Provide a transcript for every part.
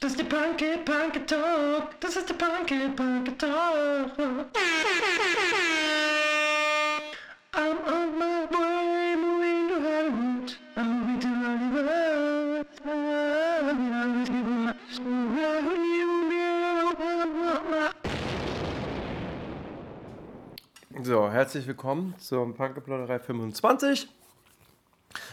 Das ist der Punky Punky Talk. Das ist der Punky Punky Talk. I'm on my way, moving to Hollywood. I'm moving to Hollywood. So, herzlich willkommen zum Punkeplauderei 25.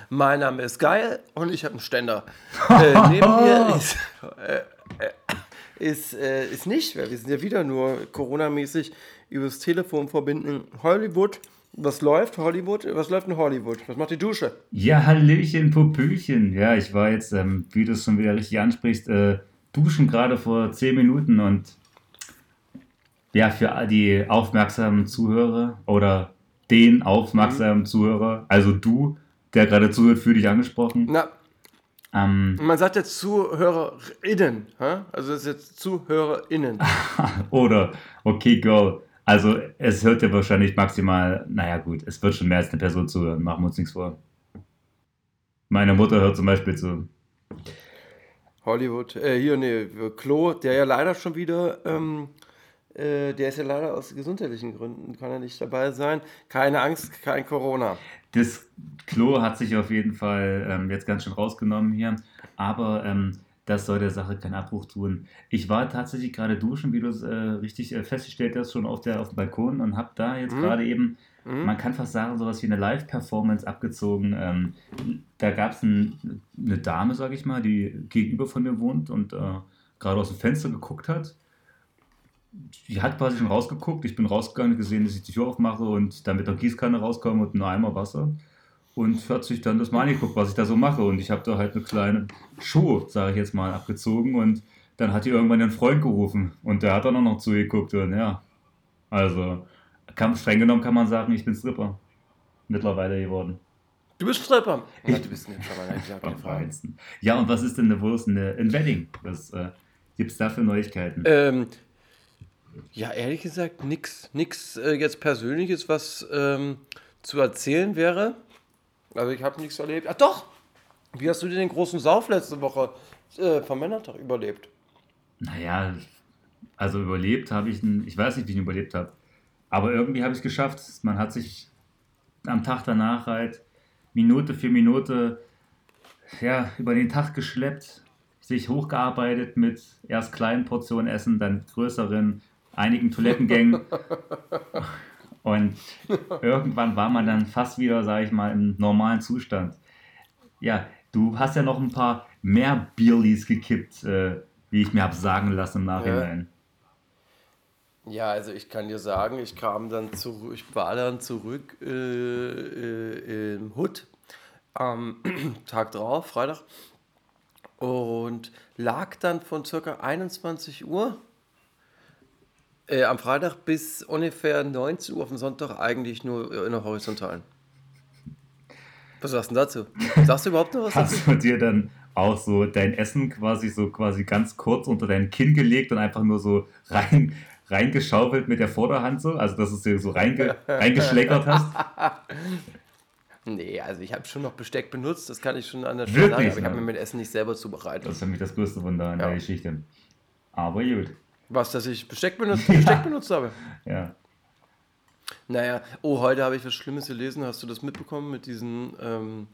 Mein Name ist Geil und ich habe einen Ständer. äh, neben mir ist, äh, äh, ist, äh, ist nicht, weil wir sind ja wieder nur Corona-mäßig übers Telefon verbinden. Hollywood, was läuft Hollywood? Was läuft in Hollywood? Was macht die Dusche? Ja, Hallöchen, Popöchen. Ja, ich war jetzt, ähm, wie du es schon wieder richtig ansprichst, äh, duschen gerade vor 10 Minuten und ja, für die aufmerksamen Zuhörer oder den aufmerksamen Zuhörer, also du, der gerade zuhört, für dich angesprochen. Na, Ähm, man sagt jetzt ZuhörerInnen. hä? Also das ist jetzt ZuhörerInnen. oder, okay, go. Also, es hört ja wahrscheinlich maximal, naja, gut, es wird schon mehr als eine Person zuhören, machen wir uns nichts vor. Meine Mutter hört zum Beispiel zu. Hollywood, äh, hier, nee, Klo, der ja leider schon wieder, ähm, äh, der ist ja leider aus gesundheitlichen Gründen, kann er nicht dabei sein. Keine Angst, kein Corona. Das Klo hat sich auf jeden Fall ähm, jetzt ganz schön rausgenommen hier, aber ähm, das soll der Sache keinen Abbruch tun. Ich war tatsächlich gerade duschen, wie du es äh, richtig äh, festgestellt hast, schon auf, der, auf dem Balkon und habe da jetzt gerade eben, man kann fast sagen, sowas wie eine Live-Performance abgezogen. Ähm, da gab es ein, eine Dame, sag ich mal, die gegenüber von mir wohnt und äh, gerade aus dem Fenster geguckt hat. Die hat quasi schon rausgeguckt. Ich bin rausgegangen, gesehen, dass ich die Tür aufmache und dann mit der Gießkanne rauskomme und einem Eimer Wasser. Und hat sich dann das mal angeguckt, was ich da so mache. Und ich habe da halt eine kleine Show, sage ich jetzt mal, abgezogen. Und dann hat die irgendwann ihren Freund gerufen. Und der hat dann auch noch zugeguckt. Und ja, also kann, streng genommen kann man sagen, ich bin Stripper. Mittlerweile geworden. Du bist Stripper. Ja, du bist ein ich Am Frage. Ja, und was ist denn eine Wurst? Ein Wedding. Was äh, gibt es da für Neuigkeiten? Ähm, ja, ehrlich gesagt, nix, nix äh, jetzt Persönliches, was ähm, zu erzählen wäre. Also ich habe nichts erlebt. Ach doch! Wie hast du denn den großen Sauf letzte Woche äh, vom Männertag überlebt? Naja, also überlebt habe ich, ihn- ich weiß nicht, wie ich ihn überlebt habe. Aber irgendwie habe ich es geschafft. Man hat sich am Tag danach halt Minute für Minute ja, über den Tag geschleppt, sich hochgearbeitet mit erst kleinen Portionen Essen, dann größeren, einigen Toilettengängen. Und irgendwann war man dann fast wieder, sage ich mal, im normalen Zustand. Ja, du hast ja noch ein paar mehr Bierlis gekippt, äh, wie ich mir habe sagen lassen im Nachhinein. Ja, also ich kann dir sagen, ich kam dann zurück, ich war dann zurück äh, äh, im Hut am Tag drauf, Freitag, und lag dann von circa 21 Uhr äh, am Freitag bis ungefähr 19 Uhr auf dem Sonntag eigentlich nur in der Horizontalen. Was sagst du denn dazu? Sagst du überhaupt noch was dazu? Hast du dir dann auch so dein Essen quasi so quasi ganz kurz unter dein Kinn gelegt und einfach nur so rein reingeschaufelt mit der Vorderhand so, also dass du es dir so reinge, reingeschleckert hast? Nee, also ich habe schon noch Besteck benutzt, das kann ich schon an der Stelle sagen, Wirklich, aber ich habe mir mein Essen nicht selber zubereitet. Das ist für mich das größte Wunder an Ja. der Geschichte. Aber gut, Was, dass ich Besteck benutzt, Besteck benutzt habe? ja. Naja, oh, heute habe ich was Schlimmes gelesen. Hast du das mitbekommen mit diesen ähm,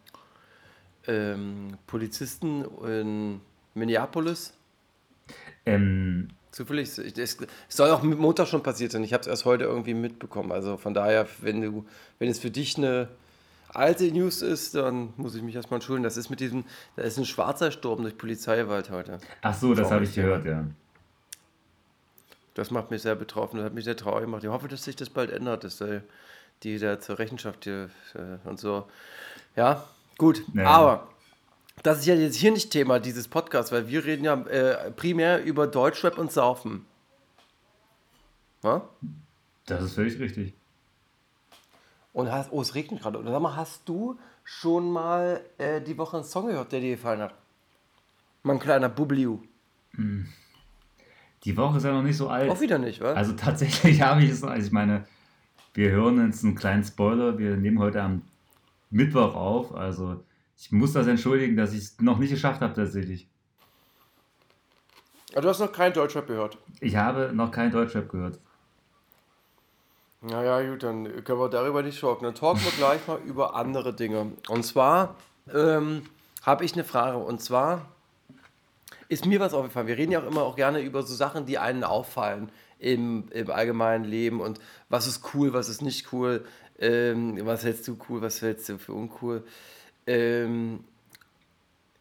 ähm, Polizisten in Minneapolis? Ähm, Zufällig, das soll auch mit Montag schon passiert sein. Ich habe es erst heute irgendwie mitbekommen. Also von daher, wenn du, wenn es für dich eine alte News ist, dann muss ich mich erstmal entschuldigen. Das ist mit diesem, da ist ein Schwarzer gestorben durch Polizeigewalt heute. ach so, das habe ich gehört, ja. Das macht mich sehr betroffen, das hat mich sehr traurig gemacht. Ich hoffe, dass sich das bald ändert, dass äh, die da zur Rechenschaft hier, äh, und so. Ja, gut. Ja. Aber das ist ja jetzt hier nicht Thema dieses Podcasts, weil wir reden ja äh, primär über Deutschrap und Saufen. Ja? Das ist völlig richtig. Und hast, oh, es regnet gerade. Oder sag mal, hast du schon mal äh, die Woche einen Song gehört, der dir gefallen hat? Mein kleiner Bubliu. Die Woche ist ja noch nicht so alt. Auch wieder nicht, wa? Also tatsächlich habe ich es, also ich meine, wir hören jetzt einen kleinen Spoiler, wir nehmen heute am Mittwoch auf, also ich muss das entschuldigen, dass ich es noch nicht geschafft habe tatsächlich. Aber du hast noch keinen Deutschrap gehört. Ich habe noch keinen Deutschrap gehört. Naja, gut, dann können wir darüber nicht talken. Dann talken wir gleich mal über andere Dinge. Und zwar ähm, habe ich eine Frage. Und zwar ist mir was aufgefallen. Wir reden ja auch immer auch gerne über so Sachen, die einen auffallen im, im allgemeinen Leben und was ist cool, was ist nicht cool, ähm, was hältst du cool, was hältst du für uncool. Ähm,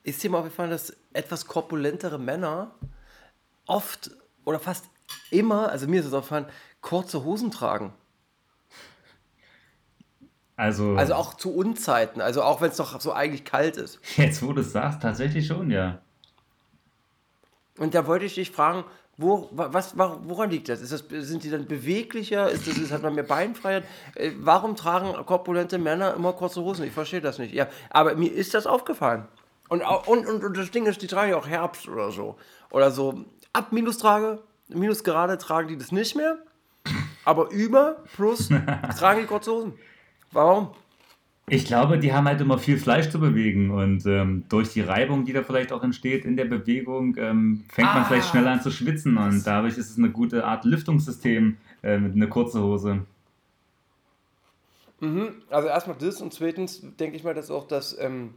ist dir mal aufgefallen, dass etwas korpulentere Männer oft oder fast immer, also mir ist es aufgefallen, kurze Hosen tragen? Also, Also auch zu Unzeiten, also auch wenn es doch so eigentlich kalt ist. jetzt wo du es sagst, tatsächlich schon, ja. Und da wollte ich dich fragen, wo, wa- was, wa- woran liegt das? Das? Sind die dann beweglicher? Ist das, hat man mehr Beinfreiheit? Äh, Warum tragen korpulente Männer immer kurze Hosen? Ich verstehe das nicht. Ja, aber mir ist das aufgefallen. Und, und, und, und das Ding ist, die tragen ja auch Herbst oder so. Oder so ab Minustrage, Minusgerade tragen die das nicht mehr. Aber über plus tragen die kurze Hosen. Warum? Ich glaube, die haben halt immer viel Fleisch zu bewegen und ähm, durch die Reibung, die da vielleicht auch entsteht in der Bewegung, ähm, fängt man Ah. vielleicht schneller an zu schwitzen und dadurch ist es eine gute Art Lüftungssystem äh, mit einer kurzen Hose. Mhm. Also erstmal das und zweitens denke ich mal, dass auch das, ähm,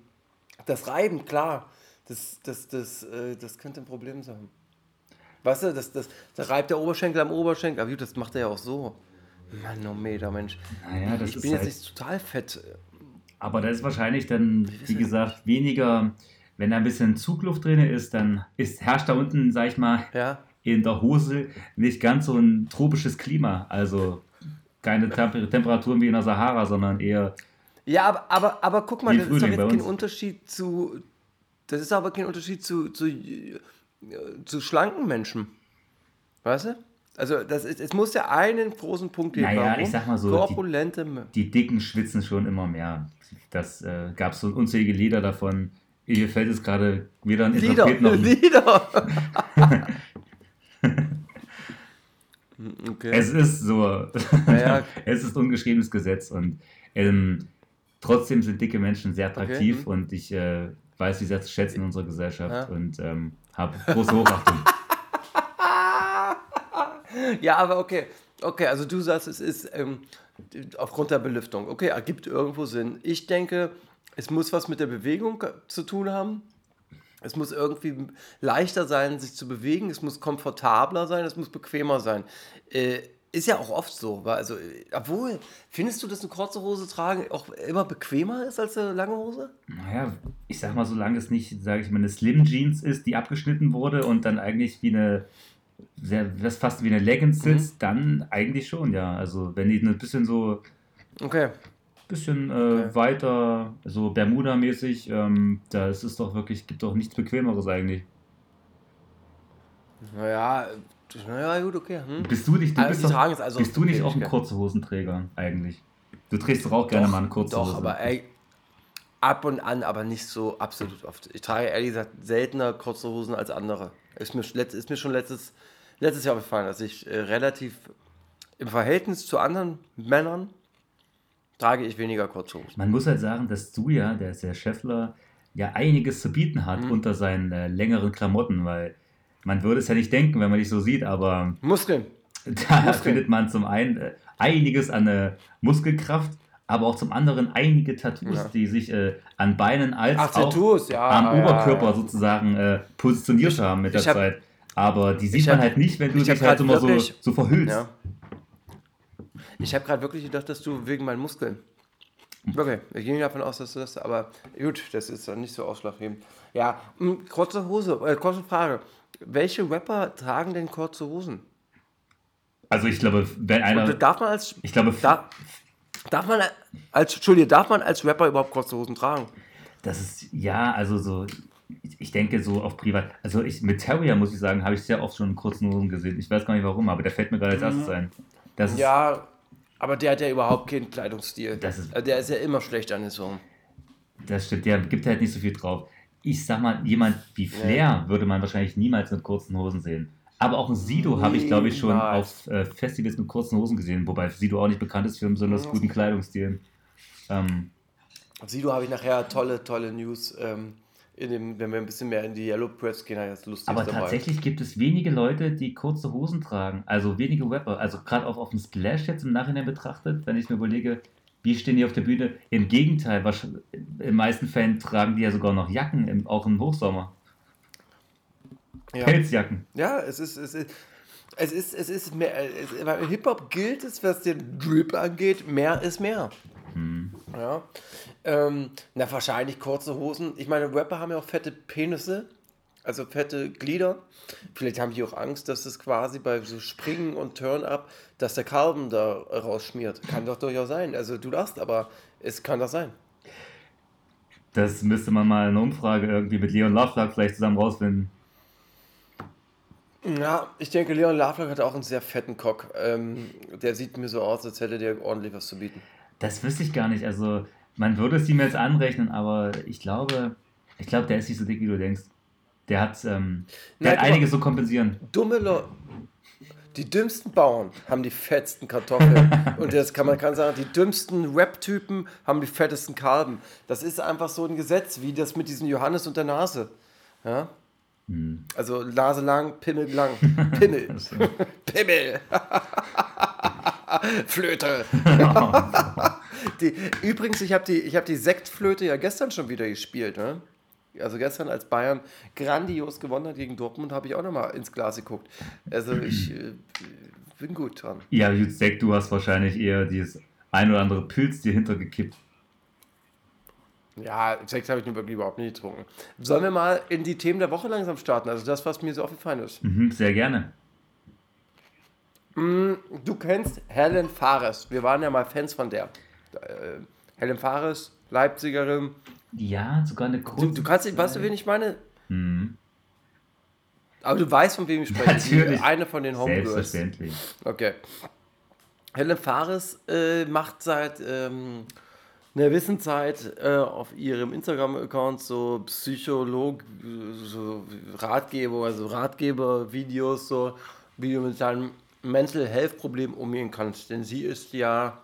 das Reiben, klar, das, das, das, äh, das könnte ein Problem sein. Weißt du, das, das, da reibt der Oberschenkel am Oberschenkel, aber gut, das macht er ja auch so. Manometer, Mensch. Naja, das ich ist bin halt, jetzt nicht total fett. Aber da ist wahrscheinlich dann, wie gesagt, weniger, wenn da ein bisschen Zugluft drin ist, dann ist, herrscht da unten, sag ich mal, Ja? in der Hose nicht ganz so ein tropisches Klima. Also keine Temper Temperaturen wie in der Sahara, sondern eher Ja, aber, aber, aber guck mal, das ist doch jetzt kein. Unterschied zu. Das ist aber kein Unterschied zu, zu, äh, zu schlanken Menschen. Weißt du? Also das ist, es muss ja einen großen Punkt geben. Naja, Warum? ich sag mal so, die- Korpulente M- die Dicken schwitzen schon immer mehr. Das äh, gab es so unzählige Lieder davon. Mir fällt es gerade weder ein Lieder, noch ein Lieder. okay. Es ist so. Ja, ja. es ist ungeschriebenes Gesetz und ähm, trotzdem sind dicke Menschen sehr attraktiv mhm. und ich äh, weiß sie sehr zu schätzen in unserer Gesellschaft Ja. und ähm, habe große Hochachtung. ja, aber okay. Okay, also du sagst, es ist ähm, aufgrund der Belüftung. Okay, ergibt irgendwo Sinn. Ich denke, es muss was mit der Bewegung zu tun haben. Es muss irgendwie leichter sein, sich zu bewegen. Es muss komfortabler sein. Es muss bequemer sein. Äh, ist ja auch oft so. Also, äh, obwohl, findest du, dass eine kurze Hose tragen auch immer bequemer ist als eine lange Hose? Naja, ich sag mal, solange es nicht, sage ich mal, eine Slim Jeans ist, die abgeschnitten wurde und dann eigentlich wie eine, sehr, das fast wie eine Leggings Mhm. sitzt, dann eigentlich schon, ja. Also wenn die ein bisschen so, Okay. bisschen äh, Okay. weiter, so Bermuda-mäßig, ähm, da ist es doch wirklich, gibt doch nichts Bequemeres eigentlich. Naja, naja, gut, okay. Hm. Bist du nicht, du Also bist, doch, also bist du nicht auch ein kurze Hosenträger eigentlich? Du trägst doch auch gerne mal eine kurze Doch, Hose. aber ey, ab und an, aber nicht so absolut oft. Ich trage ehrlich gesagt seltener kurze Hosen als andere. Ist mir, ist mir schon letztes, letztes Jahr aufgefallen, dass ich äh, relativ im Verhältnis zu anderen Männern trage ich weniger kurze Hosen. Man muss halt sagen, dass du ja, der ist der Scheffler, ja einiges zu bieten hat Mhm. unter seinen äh, längeren Klamotten, weil man würde es ja nicht denken, wenn man dich so sieht, aber Muskeln. da Muskeln. findet man zum einen äh, einiges an äh, Muskelkraft, aber auch zum anderen einige Tattoos, Ja. die sich äh, an Beinen als Ach, auch Tattoos, ja. am ja, Oberkörper sozusagen äh, positioniert haben mit der ich hab- Zeit. Aber die sieht ich man hab- halt nicht, wenn du ich dich halt immer so, wirklich- so verhüllst. Ich habe gerade wirklich gedacht, dass du wegen meinen Muskeln. Okay, ich gehe davon aus, dass du das, aber gut, das ist dann nicht so ausschlaggebend. Ja, mh, kurze Hose, äh, kurze Frage. Welche Rapper tragen denn kurze Hosen? Also ich glaube, wenn einer, Und darf man als ich glaube, da, darf man als Entschuldige, darf man als Rapper überhaupt kurze Hosen tragen? Das ist, ja, also so, ich- denke so auf Privat, also ich, mit Terrier muss ich sagen, habe ich sehr oft schon in kurzen Hosen gesehen. Ich weiß gar nicht warum, aber der fällt mir gerade als erstes ein. Das ist, Mhm. Ja, aber der hat ja überhaupt keinen Kleidungsstil. Das ist- der ist ja immer schlecht angezogen. das stimmt, der gibt halt nicht so viel drauf. Ich sag mal, jemand wie Flair würde man wahrscheinlich niemals mit kurzen Hosen sehen. Aber auch ein Sido habe ich, glaube ich, schon auf äh, Festivals mit kurzen Hosen gesehen, wobei Sido auch nicht bekannt ist für einen besonders guten Kleidungsstil. Ähm, Sido habe ich nachher tolle, tolle News. Ähm, in dem, wenn wir ein bisschen mehr in die Yellow Press gehen, das lustig Aber dabei. tatsächlich gibt es wenige Leute, die kurze Hosen tragen. Also wenige Rapper. Also gerade auch auf dem Splash jetzt im Nachhinein betrachtet, wenn ich mir überlege, wie stehen die auf der Bühne? Im Gegenteil, was, in meisten Fällen tragen die ja sogar noch Jacken, im, auch im Hochsommer. Ja. Pelzjacken. Ja, es ist, es ist, es ist, es ist mehr, es, Hip-Hop gilt es, was den Drip angeht, mehr ist mehr. Hm. Ja. Ähm, na, wahrscheinlich kurze Hosen. Ich meine, Rapper haben ja auch fette Penisse, also fette Glieder. Vielleicht haben die auch Angst, dass es quasi bei so Springen und Turn-Up, dass der Carbon da rausschmiert. Kann doch durchaus sein. Also du darfst, aber es kann doch sein. Das müsste man mal in einer Umfrage irgendwie mit Leon Lovelock vielleicht zusammen rausfinden. Ja, ich denke, Leon Lovelock hat auch einen sehr fetten Cock. Ähm, der sieht mir so aus, als hätte der ordentlich was zu bieten. Das wüsste ich gar nicht. Also, man würde es ihm jetzt anrechnen, aber ich glaube, ich glaube, der ist nicht so dick, wie du denkst. Der hat, ähm, der Nein, hat einiges zu so kompensieren. Dumme Leute. Die dümmsten Bauern haben die fettsten Kartoffeln. und jetzt kann man kann sagen, die dümmsten Rap-Typen haben die fettesten Kalben. Das ist einfach so ein Gesetz, wie das mit diesem Johannes und der Nase. Ja? Hm. Also Nase lang, Pimmel lang. Pimmel. Pimmel. Flöte. die, übrigens, ich habe die, hab die Sektflöte ja gestern schon wieder gespielt. Ne? Also gestern, als Bayern grandios gewonnen hat gegen Dortmund, habe ich auch nochmal ins Glas geguckt. Also ich äh, bin gut dran. Ja, Sekt, du hast wahrscheinlich eher dieses ein oder andere Pilz dir hintergekippt. Ja, Sekt habe ich überhaupt nicht getrunken. Sollen wir mal in die Themen der Woche langsam starten? Also das, was mir so aufgefallen ist. Mhm, sehr gerne. Mm, du kennst Helen Fares. Wir waren ja mal Fans von der. Äh, Helen Fares, Leipzigerin. Ja, sogar eine kurze. Du, du kannst, Zeit. weißt du, wen ich meine? Mhm. Aber du weißt, von wem ich spreche. Natürlich. Eine von den Homegirls. Selbstverständlich. Okay. Helen Fares äh, macht seit ähm, einer Wissenzeit äh, auf ihrem Instagram-Account so Psycholog, so Ratgeber, also Ratgeber-Videos, so wie du mit deinem Mental Health Problem umgehen kannst. Denn sie ist ja,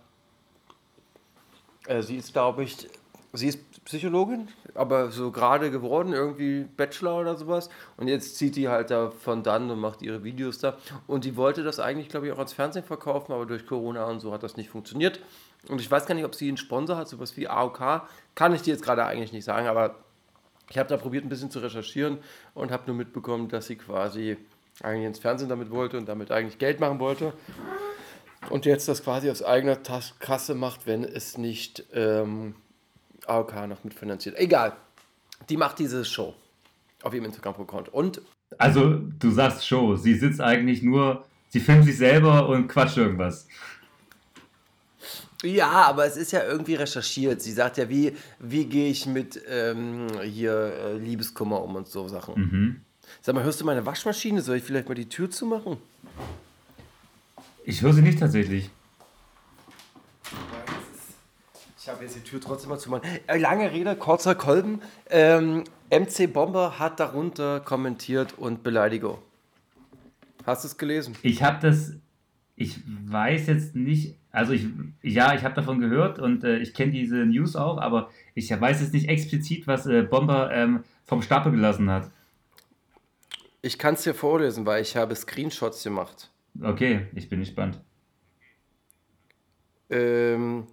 äh, sie ist, glaube ich, sie ist Psychologin, aber so gerade geworden, irgendwie Bachelor oder sowas. Und jetzt zieht die halt da von dann und macht ihre Videos da. Und die wollte das eigentlich, glaube ich, auch ans Fernsehen verkaufen, aber durch Corona und so hat das nicht funktioniert. Und ich weiß gar nicht, ob sie einen Sponsor hat, sowas wie AOK. Kann ich dir jetzt gerade eigentlich nicht sagen, aber ich habe da probiert, ein bisschen zu recherchieren und habe nur mitbekommen, dass sie quasi eigentlich ins Fernsehen damit wollte und damit eigentlich Geld machen wollte. Und jetzt das quasi aus eigener Kasse macht, wenn es nicht ähm, AOK noch mitfinanziert. Egal. Die macht diese Show auf ihrem Instagram-Account. Und. Also, du sagst Show. Sie sitzt eigentlich nur, sie filmt sich selber und quatscht irgendwas. Ja, aber es ist ja irgendwie recherchiert. Sie sagt ja, wie, wie gehe ich mit ähm, hier äh, Liebeskummer um und so Sachen. Mhm. Sag mal, hörst du meine Waschmaschine? Soll ich vielleicht mal die Tür zumachen? Ich höre sie nicht tatsächlich. Ich habe jetzt die Tür trotzdem mal zumachen. Äh, lange Rede, kurzer Kolben. Ähm, MC Bomber hat darunter kommentiert und Beleidigung. Hast du es gelesen? Ich habe das, ich weiß jetzt nicht, also ich, ja, ich habe davon gehört und äh, ich kenne diese News auch, aber ich weiß jetzt nicht explizit, was äh, Bomber ähm, vom Stapel gelassen hat. Ich kann es dir vorlesen, weil ich habe Screenshots gemacht. Okay, ich bin gespannt. Ähm,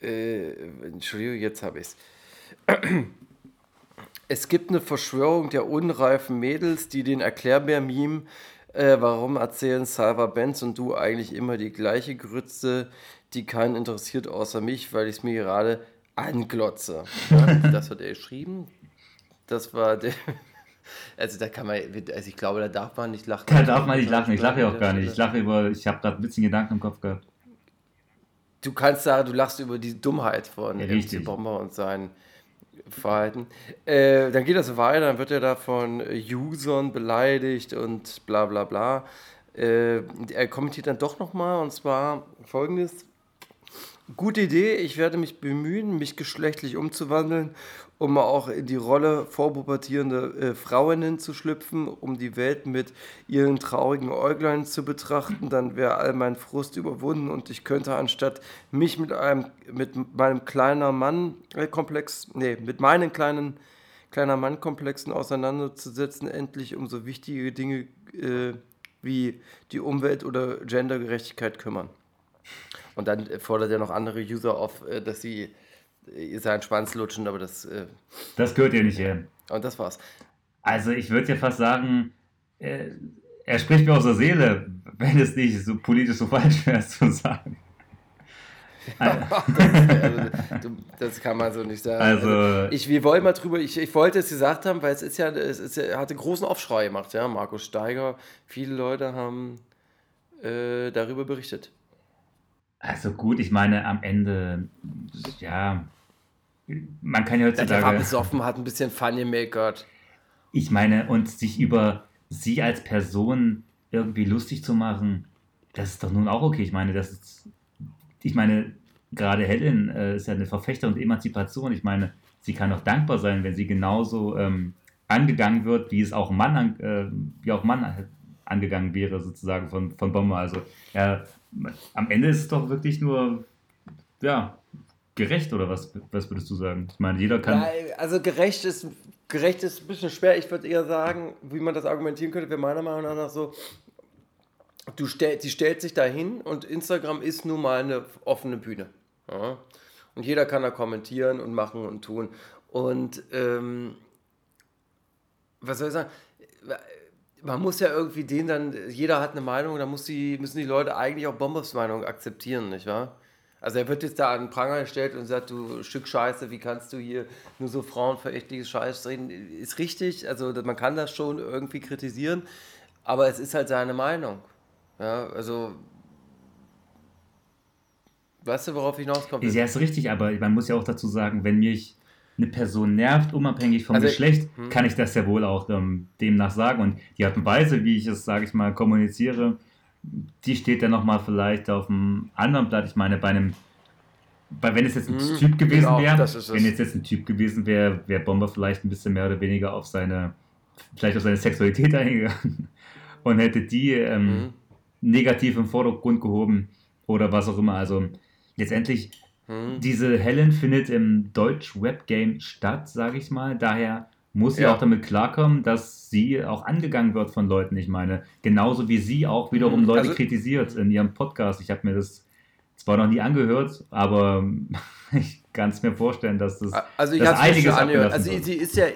äh, Entschuldigung, jetzt habe ich es. Es gibt eine Verschwörung der unreifen Mädels, die den Erklärbär-Meme, äh, warum erzählen Salva Benz und du eigentlich immer die gleiche Grütze, die keinen interessiert außer mich, weil ich es mir gerade anglotze. Ja, das hat er geschrieben. Das war der. Also da kann man, also ich glaube, da darf man nicht lachen. Da darf man nicht lachen, ich lache ja auch gar nicht. Ich lache über, ich habe gerade ein bisschen Gedanken im Kopf gehabt. Du kannst sagen, du lachst über die Dummheit von ja, MC Bomber und sein Verhalten. Äh, dann geht das weiter, dann wird er da von Usern beleidigt und bla bla bla. Äh, er kommentiert dann doch nochmal und zwar folgendes. Gute Idee, ich werde mich bemühen, mich geschlechtlich umzuwandeln um auch in die Rolle vorpubertierende äh, Frauen zu schlüpfen, um die Welt mit ihren traurigen Äuglein zu betrachten, dann wäre all mein Frust überwunden und ich könnte anstatt mich mit einem mit meinem kleinen Mann äh, Komplex, nee, mit meinen kleinen kleiner Mann-Komplexen auseinanderzusetzen, endlich um so wichtige Dinge äh, wie die Umwelt oder Gendergerechtigkeit kümmern. Und dann fordert er noch andere User auf, äh, dass sie äh, seinen Schwanz lutschen, aber das. Äh, das gehört ja nicht hin. Und das war's. Also, ich würde ja fast sagen, äh, er spricht mir aus der Seele, wenn es nicht so politisch so falsch wäre, zu sagen. also, das kann man so nicht sagen. Also, also ich, wir wollen mal drüber, ich, ich wollte es gesagt haben, weil es ist ja, es ist ja, hatte großen Aufschrei gemacht, ja, Markus Steiger. Viele Leute haben äh, darüber berichtet. Also gut, ich meine, am Ende, ja, man kann ja heutzutage... Der war besoffen, hat ein bisschen Funny gemacht. Ich meine, und sich über sie als Person irgendwie lustig zu machen, das ist doch nun auch okay. Ich meine, das ist ich meine, gerade Helen äh, ist ja eine Verfechterin und Emanzipation. Ich meine, sie kann auch dankbar sein, wenn sie genauso ähm, angegangen wird, wie es auch Mann, an, äh, wie auch Mann angegangen wäre, sozusagen von, von Bomber. Also, ja, am Ende ist es doch wirklich nur, ja, gerecht oder was, was würdest du sagen? Ich meine, jeder kann. Ja, also gerecht ist, gerecht ist ein bisschen schwer. Ich würde eher sagen, wie man das argumentieren könnte, wäre meiner Meinung nach so, du stell, sie stellt sich dahin und Instagram ist nun mal eine offene Bühne. Ja? Und jeder kann da kommentieren und machen und tun. Und ähm, was soll ich sagen? Man muss ja irgendwie den dann, jeder hat eine Meinung, da muss die, müssen die Leute eigentlich auch Bombers Meinung akzeptieren, nicht wahr? Also er wird jetzt da an den Pranger gestellt und sagt, du Stück Scheiße, wie kannst du hier nur so frauenverächtliches Scheiß reden? Ist richtig, also man kann das schon irgendwie kritisieren, aber es ist halt seine Meinung. Ja, also. Weißt du, worauf ich hinauskommt? Ja, ist richtig, aber man muss ja auch dazu sagen, wenn mich eine Person nervt, unabhängig vom also, Geschlecht, hm. kann ich das ja wohl auch ähm, demnach sagen. Und die Art und Weise, wie ich es, sage ich mal, kommuniziere, die steht dann nochmal vielleicht auf einem anderen Blatt. Ich meine, bei einem, weil wenn es jetzt ein hm, Typ gewesen genau, wäre, wenn es jetzt ein Typ gewesen wäre, wäre Bomber vielleicht ein bisschen mehr oder weniger auf seine, vielleicht auf seine Sexualität eingegangen und hätte die ähm, hm negativ im Vordergrund gehoben oder was auch immer. Also letztendlich, hm. diese Helen findet im Deutsch-Web-Game statt, sage ich mal. Daher muss sie ja. auch damit klarkommen, dass sie auch angegangen wird von Leuten. Ich meine, genauso wie sie auch wiederum hm. Leute also, kritisiert in ihrem Podcast. Ich habe mir das zwar noch nie angehört, aber ich kann es mir vorstellen, dass das also ich dass einiges angehört. Also sie, sie ist ja,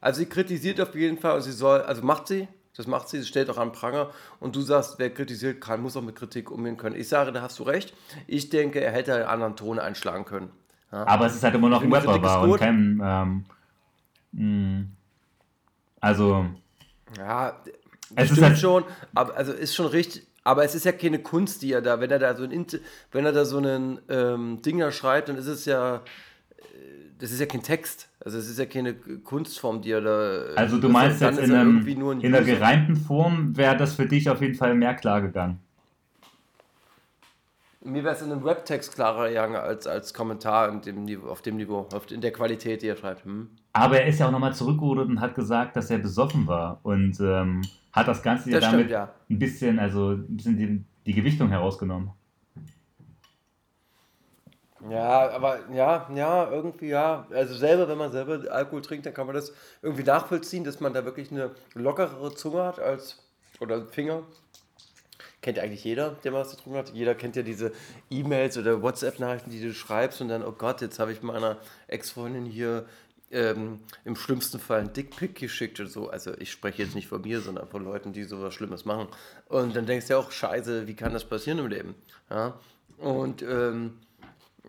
also sie kritisiert auf jeden Fall, und sie soll, also macht sie, das macht sie, sie stellt auch an Pranger. Und du sagst, wer kritisiert kann, muss auch mit Kritik umgehen können. Ich sage, da hast du recht. Ich denke, er hätte einen anderen Ton einschlagen können. Ja. Aber es ist halt immer noch ein Rapper war und kein. Ähm, hm. Also. Ja, es ist halt schon, aber also ist schon richtig. Aber es ist ja keine Kunst, die er da, wenn er da so ein, wenn er da so einen ähm, Dinger schreibt, dann ist es ja, äh, das ist ja kein Text. Also es ist ja keine Kunstform, die er da. Also du meinst jetzt in, einem, ein in einer gereimten Form wäre das für dich auf jeden Fall mehr klar gegangen. Mir wäre es in einem Webtext klarer gegangen als als Kommentar in dem auf dem Niveau, auf, in der Qualität, die er schreibt. Hm. Aber er ist ja auch nochmal zurückgerudert und hat gesagt, dass er besoffen war und ähm, hat das Ganze das ja damit ja. ein bisschen, also ein bisschen die, die Gewichtung herausgenommen. Ja, aber ja, ja, irgendwie ja. Also selber, wenn man selber Alkohol trinkt, dann kann man das irgendwie nachvollziehen, dass man da wirklich eine lockerere Zunge hat als oder Finger. Kennt ja eigentlich jeder, der was getrunken hat. Jeder kennt ja diese E-Mails oder WhatsApp-Nachrichten, die du schreibst und dann, oh Gott, jetzt habe ich meiner Ex-Freundin hier ähm, im schlimmsten Fall ein Dickpick geschickt und so. Also ich spreche jetzt nicht von mir, sondern von Leuten, die sowas Schlimmes machen. Und dann denkst du ja auch, scheiße, wie kann das passieren im Leben? Ja? Und ähm,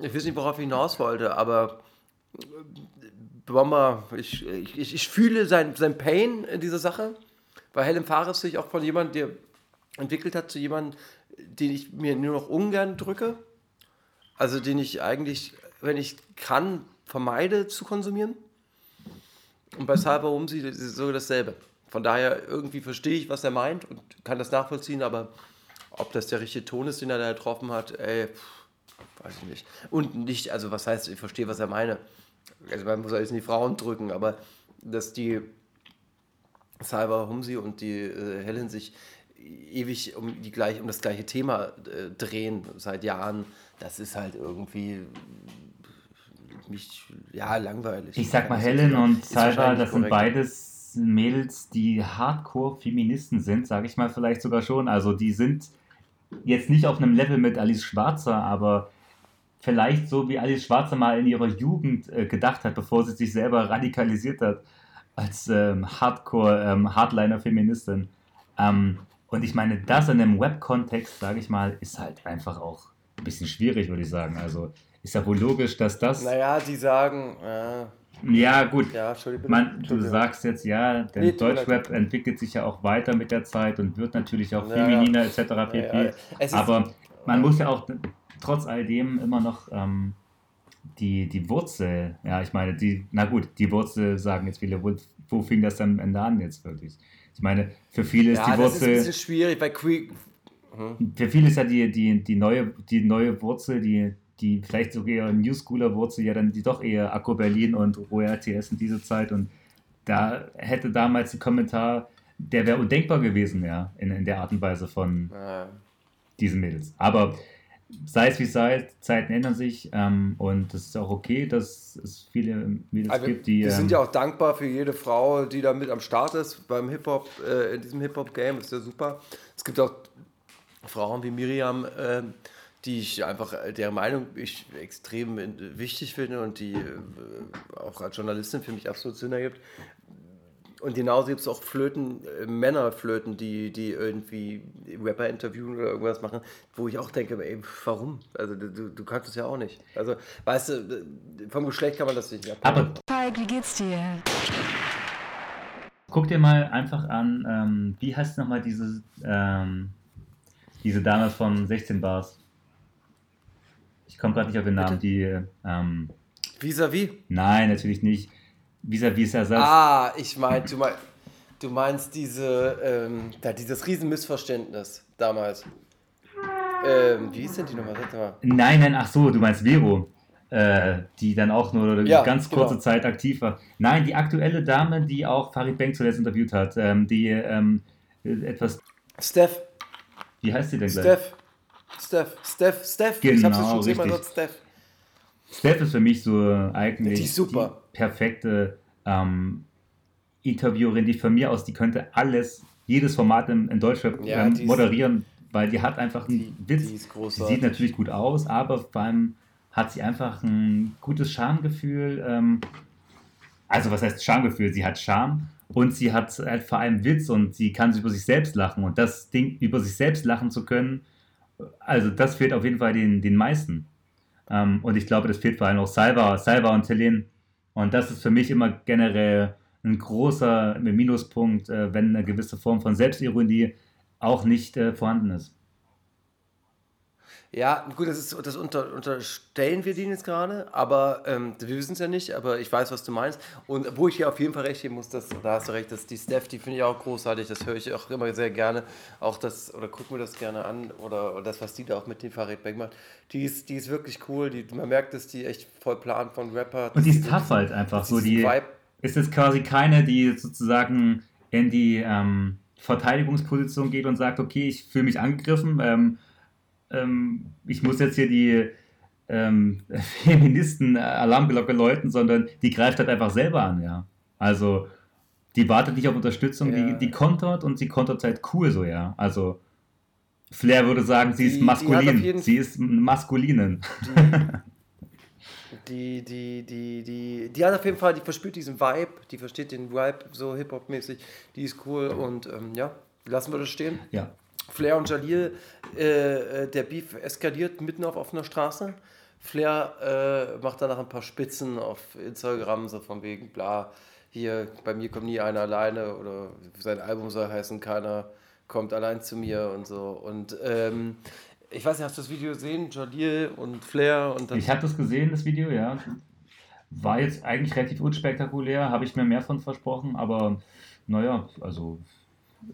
ich weiß nicht, worauf ich hinaus wollte, aber äh, Bomber, ich, ich, ich fühle sein, sein Pain in dieser Sache, weil Helen Fares sich auch von jemandem, der entwickelt hat, zu jemandem, den ich mir nur noch ungern drücke. Also den ich eigentlich, wenn ich kann, vermeide zu konsumieren. Und bei Cyber um sie so dasselbe. Von daher irgendwie verstehe ich, was er meint und kann das nachvollziehen, aber ob das der richtige Ton ist, den er da getroffen hat, ey, pff, weiß ich nicht. Und nicht, also was heißt, ich verstehe, was er meine. Also man muss ja jetzt nicht Frauen drücken, aber dass die Cyber Humsi und die äh, Helen sich ewig um, die gleich, um das gleiche Thema äh, drehen seit Jahren, das ist halt irgendwie mich, ja, langweilig. Ich sag mal, Helen und Salva, das sind beides Mädels, die Hardcore-Feministen sind, sage ich mal vielleicht sogar schon. Also die sind jetzt nicht auf einem Level mit Alice Schwarzer, aber vielleicht so wie Alice Schwarzer mal in ihrer Jugend äh, gedacht hat, bevor sie sich selber radikalisiert hat als ähm, Hardcore, ähm, Hardliner-Feministin. Ähm, und ich meine, das in einem Web-Kontext, sage ich mal, ist halt einfach auch ein bisschen schwierig, würde ich sagen. Also ist ja wohl logisch, dass das. Naja, die sagen. Äh ja, gut. Ja, Man, du sagst jetzt, ja, der nee, Deutschrap entwickelt sich ja auch weiter mit der Zeit und wird natürlich auch femininer ja. etc. pp. Ja, Aber man muss ja auch trotz all dem immer noch ähm, die, die Wurzel, ja, ich meine, die, na gut, die Wurzel sagen jetzt viele, wo, wo fing das dann am Ende an jetzt wirklich? Ich meine, für viele ist ja, die Wurzel. Das ist ein bisschen schwierig, weil Quick. Hm. Für viele ist ja die, die, die, neue, die neue Wurzel, die, die vielleicht sogar eher New Schooler Wurzel, ja dann die doch eher Akku Berlin und Rohe RTS in dieser Zeit. Und da hätte damals ein Kommentar, der wäre undenkbar gewesen, ja, in, in der Art und Weise von ja. diesen Mädels. Aber sei es wie sei, Zeiten ändern sich ähm, und es ist auch okay, dass es viele Mädels also, gibt, die. Wir sind ähm, ja auch dankbar für jede Frau, die da mit am Start ist beim Hip-Hop, äh, in diesem Hip-Hop-Game, ist ja super. Es gibt auch Frauen wie Miriam, äh, die ich einfach, äh, deren Meinung ich extrem wichtig finde und die äh, auch als Journalistin für mich absolut Sinn ergibt. Und genauso gibt es auch Flöten, äh, Männerflöten, die, die irgendwie Rapper interviewen oder irgendwas machen, wo ich auch denke, ey, warum? Also du, du kannst es ja auch nicht. Also, weißt du, vom Geschlecht kann man das nicht Aber Falk, wie geht's dir? Guck dir mal einfach an, ähm, wie heißt nochmal diese, ähm, diese Dame von 16 Bars? Ich komme gerade nicht auf den Namen, Bitte? die. Ähm, Vis-à-vis? -vis? Nein, natürlich nicht vis-à-vis Ersatz. Ah, ich meine, du, mein, du meinst diese, ähm, da, dieses Riesenmissverständnis damals. Ähm, wie ist denn die nochmal? mal. Nein, nein, ach so, du meinst Vero. Äh, die dann auch nur ja, ganz kurze genau. Zeit aktiv war. Nein, die aktuelle Dame, die auch Farid Bank zuletzt interviewt hat, ähm, die ähm, etwas. Steph. Wie heißt sie denn gleich? Steph. Steph. Steph. Steph. Genau, ich hab's schon richtig. Steph. Steph ist für mich so eigentlich die, die perfekte ähm, Interviewerin, die von mir aus, die könnte alles, jedes Format in, in Deutschland ja, ähm, moderieren, weil die hat einfach einen die, Witz. Die sie sieht natürlich gut aus, aber vor allem hat sie einfach ein gutes Schamgefühl. Ähm, also was heißt Schamgefühl? Sie hat Charme und sie hat halt vor allem Witz und sie kann über sich selbst lachen und das Ding über sich selbst lachen zu können, also das fehlt auf jeden Fall den, den meisten. Ähm, und ich glaube, das fehlt vor allem auch Salva, Salva und Helene. Und das ist für mich immer generell ein großer Minuspunkt, äh, wenn eine gewisse Form von Selbstironie auch nicht äh, vorhanden ist. Ja, gut, das, ist, das unter, unterstellen wir denen jetzt gerade, aber ähm, wir wissen es ja nicht, aber ich weiß, was du meinst. Und wo ich hier auf jeden Fall recht geben muss, dass, da hast du recht, dass die Steph, die finde ich auch großartig, das höre ich auch immer sehr gerne, auch das, oder gucken wir das gerne an, oder, oder das, was die da auch mit dem Farid Beck macht, die ist, die ist wirklich cool, die, man merkt, dass die echt voll Plan von Rapper. Und die ist tough halt einfach so, die Vibe. ist jetzt quasi keine, die sozusagen in die ähm, Verteidigungsposition geht und sagt, okay, ich fühle mich angegriffen, ähm, ähm, ich muss jetzt hier die ähm, Feministen-Alarmglocke läuten, sondern die greift halt einfach selber an, ja. Also die wartet nicht auf Unterstützung, ja. die, die kontert und sie kontert halt cool so, ja. Also Flair würde sagen, sie die, ist maskulin. Sie ist maskulinen. Die, die, die, die, die hat auf jeden Fall, die verspürt diesen Vibe, die versteht den Vibe so Hip-Hop-mäßig, die ist cool und ähm, ja, lassen wir das stehen. Ja. Flair und Jalil, äh, äh, der Beef eskaliert mitten auf offener Straße. Flair äh, macht danach ein paar Spitzen auf Instagram, so von wegen, bla, hier, bei mir kommt nie einer alleine oder sein Album soll heißen, keiner kommt allein zu mir und so. Und ähm, ich weiß nicht, hast du das Video gesehen, Jalil und Flair? Und ich habe das gesehen, das Video, ja. War jetzt eigentlich relativ unspektakulär, habe ich mir mehr von versprochen, aber naja, also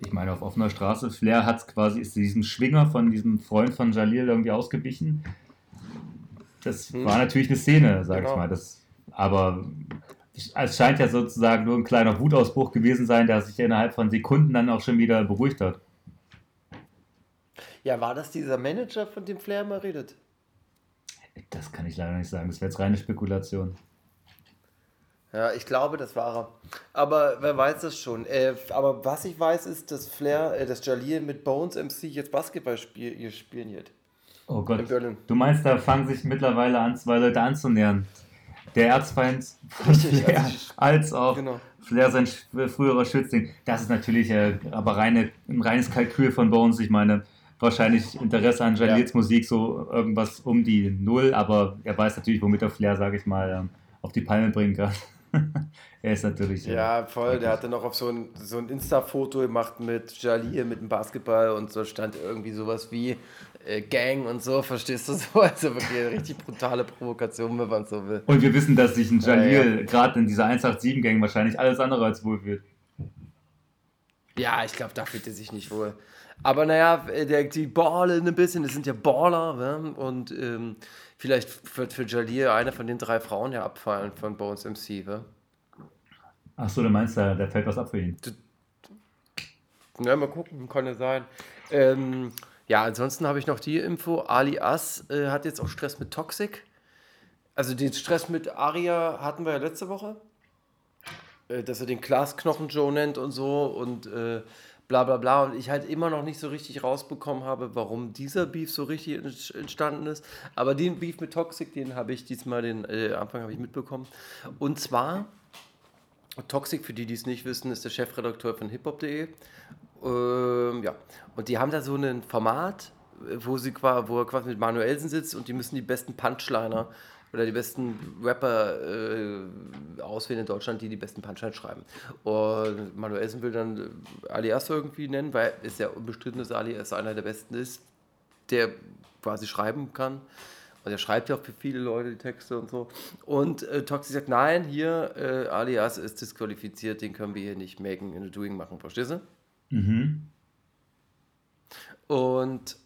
ich meine, auf offener Straße. Flair hat quasi, ist diesem Schwinger von diesem Freund von Jalil irgendwie ausgebichen. Das hm. war natürlich eine Szene, sag genau. ich mal. Das, aber es scheint ja sozusagen nur ein kleiner Wutausbruch gewesen sein, der sich innerhalb von Sekunden dann auch schon wieder beruhigt hat. Ja, war das dieser Manager, von dem Flair mal redet? Das kann ich leider nicht sagen. Das wäre jetzt reine Spekulation. Ja, ich glaube, das war er. Aber wer weiß das schon. Äh, aber was ich weiß, ist, dass Flair, äh, dass Jalil mit Bones MC jetzt Basketball spiel, spielen wird. Oh Gott. Du meinst, da fangen sich mittlerweile an, zwei Leute anzunähern. Der Erzfeind Richtig, Flair, also als auch genau. Flair sein früherer Schützling. Das ist natürlich äh, aber reine, ein reines Kalkül von Bones. Ich meine, wahrscheinlich Interesse an Jalils ja. Musik so irgendwas um die Null, aber er weiß natürlich, womit er Flair, sage ich mal, ähm, auf die Palme bringen kann. er ist natürlich. Ja, voll. Der hatte noch auf so ein, so ein Insta-Foto gemacht mit Jalil mit dem Basketball und so stand irgendwie sowas wie äh, Gang und so, verstehst du so? Also wirklich eine richtig brutale Provokation, wenn man so will. Und wir wissen, dass sich ein Jalil ja, ja. gerade in dieser 187-Gang wahrscheinlich alles andere als wohl fühlt. Ja, ich glaube, da fühlt er sich nicht wohl. Aber naja, der, die ballen ein bisschen, das sind ja Baller, ne? und ähm, vielleicht wird für Jalil eine von den drei Frauen ja abfallen von Bones MC, ne? Achso, du meinst, da, da fällt was ab für ihn. Ja, mal gucken, kann ja sein. Ähm, ja, ansonsten habe ich noch die Info. Ali As äh, hat jetzt auch Stress mit Toxic. Also den Stress mit Aria hatten wir ja letzte Woche. Äh, dass er den Glasknochen Joe nennt und so und äh, bla bla bla. Und ich halt immer noch nicht so richtig rausbekommen habe, warum dieser Beef so richtig entstanden ist. Aber den Beef mit Toxic, den habe ich diesmal, den äh, Anfang habe ich mitbekommen. Und zwar, Toxic, für die, die es nicht wissen, ist der Chefredakteur von hiphop.de. Ähm, ja, und die haben da so ein Format, wo, sie, wo er quasi mit Manuelsen sitzt und die müssen die besten Punchliner oder die besten Rapper äh, auswählen in Deutschland, die die besten Punchlines schreiben. Und Manuelsen will dann Alias irgendwie nennen, weil es ja unbestritten ist, Alias einer der besten ist, der quasi schreiben kann. Und er schreibt ja auch für viele Leute die Texte und so. Und äh, Toxi sagt, nein, hier, äh, Alias ist disqualifiziert, den können wir hier nicht making in the doing machen, verstehst du? Mhm. Und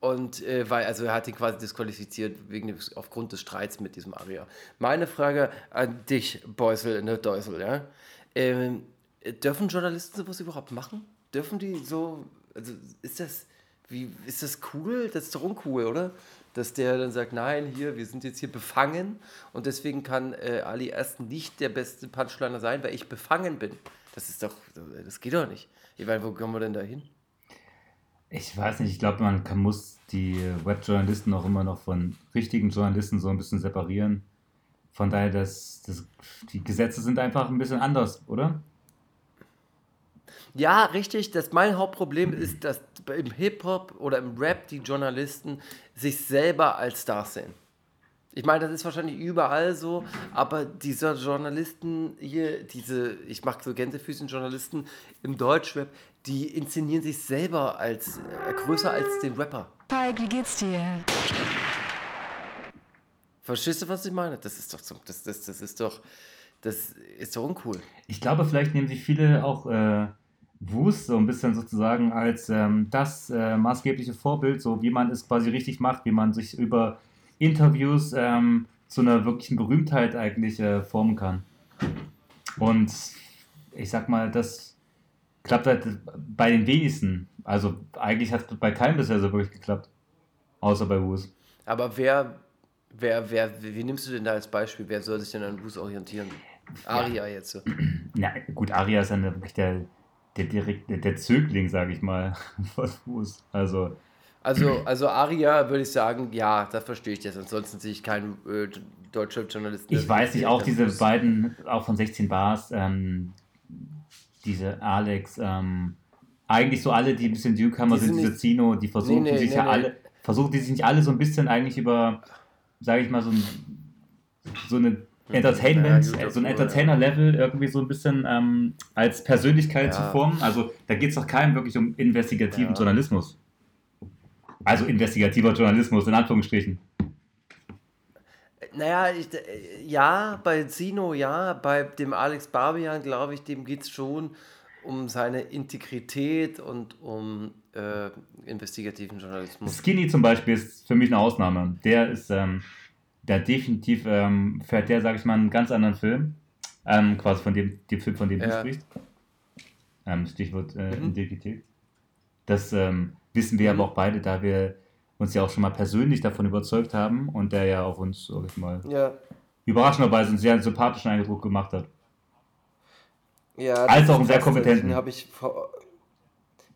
und äh, weil, also er hat ihn quasi disqualifiziert wegen des, aufgrund des Streits mit diesem Aria. Meine Frage an dich, Beusel, ne, Deusel, ja. Ähm, dürfen Journalisten sowas überhaupt machen? Dürfen die so, also ist das, wie, ist das cool? Das ist doch uncool, oder? Dass der dann sagt, nein, hier, wir sind jetzt hier befangen und deswegen kann äh, Ali erst nicht der beste Punchliner sein, weil ich befangen bin. Das ist doch, das geht doch nicht. Ich meine, wo kommen wir denn da hin? Ich weiß nicht, ich glaube, man kann, muss die Webjournalisten auch immer noch von richtigen Journalisten so ein bisschen separieren. Von daher, das, das, die Gesetze sind einfach ein bisschen anders, oder? Ja, richtig. Das, mein Hauptproblem ist, dass im Hip-Hop oder im Rap die Journalisten sich selber als Stars sehen. Ich meine, das ist wahrscheinlich überall so, aber diese Journalisten hier, diese, ich mag so Gänsefüßchen-Journalisten im Deutschrap, die inszenieren sich selber als äh, größer als den Rapper. Pike, wie geht's dir? Verstehst du, was ich meine? Das ist doch, so, das, das, das ist doch, das ist doch uncool. Ich glaube, vielleicht nehmen sich viele auch äh, Wust so ein bisschen sozusagen als ähm, das äh, maßgebliche Vorbild, so wie man es quasi richtig macht, wie man sich über Interviews ähm, zu einer wirklichen Berühmtheit eigentlich äh, formen kann. Und ich sag mal, das klappt halt bei den wenigsten. Also eigentlich hat es bei keinem bisher so wirklich geklappt. Außer bei Wus. Aber wer, wer, wer, wie nimmst du denn da als Beispiel? Wer soll sich denn an Wus orientieren? Aria ja. jetzt. Na gut, Aria ist dann wirklich der, der, der, der Zögling, sage ich mal, von Wus. Also also, also Aria würde ich sagen, ja, da verstehe ich das. Ansonsten sehe ich keinen äh, deutschen Journalisten. Ich weiß nicht, auch diese beiden, auch von 16 Bars, ähm, diese Alex, ähm, eigentlich so alle, die ein bisschen Newcomer die sind, diese Zino, die versuchen nee, nee, sich nee, ja alle, versuchen die sich nicht alle so ein bisschen eigentlich über, sage ich mal, so, ein, so eine Entertainment, ja, so ein Entertainer-Level irgendwie so ein bisschen ähm, als Persönlichkeit ja. zu formen. Also da geht es doch keinem wirklich um investigativen ja. Journalismus. Also investigativer Journalismus, in Anführungsstrichen. Naja, ich, äh, ja, bei Zino ja, bei dem Alex Barbian, glaube ich, dem geht es schon um seine Integrität und um äh, investigativen Journalismus. Skinny zum Beispiel ist für mich eine Ausnahme. Der ist, ähm, der definitiv ähm, fährt der, sage ich mal, einen ganz anderen Film. Ähm, quasi von dem, dem Film, von dem ja. du sprichst. Ähm, Stichwort äh, mhm. Integrität. Das ähm, wissen wir mhm. aber auch beide, da wir uns ja auch schon mal persönlich davon überzeugt haben und der ja auf uns, sag ich mal, ja. überraschenderweise einen sehr sympathischen Eindruck gemacht hat. Ja, als auch einen sehr kompetenten. habe ich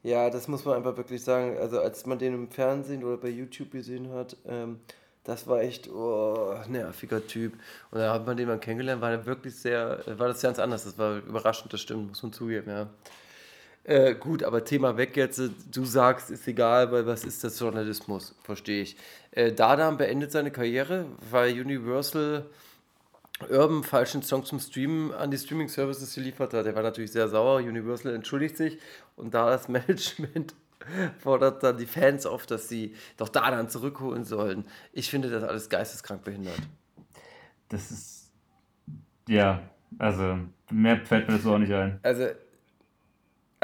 ja, das muss man einfach wirklich sagen. Also als man den im Fernsehen oder bei YouTube gesehen hat, ähm, das war echt oh, nerviger Typ. Und da hat man den mal kennengelernt, war er wirklich sehr, war das ganz anders. Das war überraschend, das stimmt, muss man zugeben, ja. Äh, gut, aber Thema weg jetzt. Du sagst, ist egal, weil was ist das Journalismus? Verstehe ich. Äh, Dadam beendet seine Karriere, weil Universal Urban falschen Song zum Streamen an die Streaming-Services geliefert hat. Der war natürlich sehr sauer. Universal entschuldigt sich und da das Management fordert dann die Fans auf, dass sie doch da dann zurückholen sollen. Ich finde das alles geisteskrank behindert. Das ist. Ja, also mehr fällt mir das auch nicht ein. Also,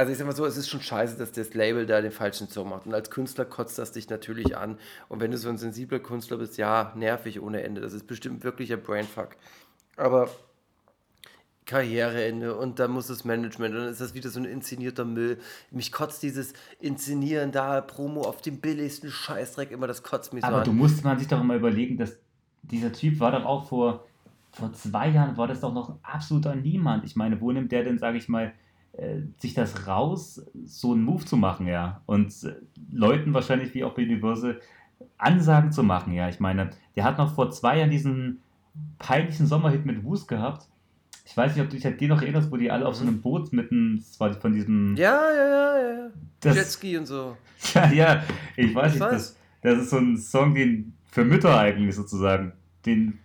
also ich sag mal so, es ist schon scheiße, dass das Label da den falschen Song macht. Und als Künstler kotzt das dich natürlich an. Und wenn du so ein sensibler Künstler bist, ja, nervig ohne Ende. Das ist bestimmt wirklich ein Brainfuck. Aber Karriereende und dann muss das Management und dann ist das wieder so ein inszenierter Müll. Mich kotzt dieses Inszenieren da, Promo auf dem billigsten Scheißdreck immer, das kotzt mich so Aber an. du musst man sich doch mal überlegen, dass dieser Typ war doch auch vor, vor zwei Jahren, war das doch noch absoluter Niemand. Ich meine, wo nimmt der denn, sage ich mal, sich das raus, so einen Move zu machen, ja? Und äh, Leuten wahrscheinlich wie auch bei Universal Ansagen zu machen, ja? Ich meine, der hat noch vor zwei Jahren diesen peinlichen Sommerhit mit Woost gehabt ich weiß nicht, ob du dich an den noch erinnerst, wo die alle auf so einem Boot mitten, das war von diesem. Ja, ja, ja, ja. Das, Jetski und so. Ja, ja, ich weiß ich nicht. Weiß. Das, das ist so ein Song, den für Mütter eigentlich sozusagen. Den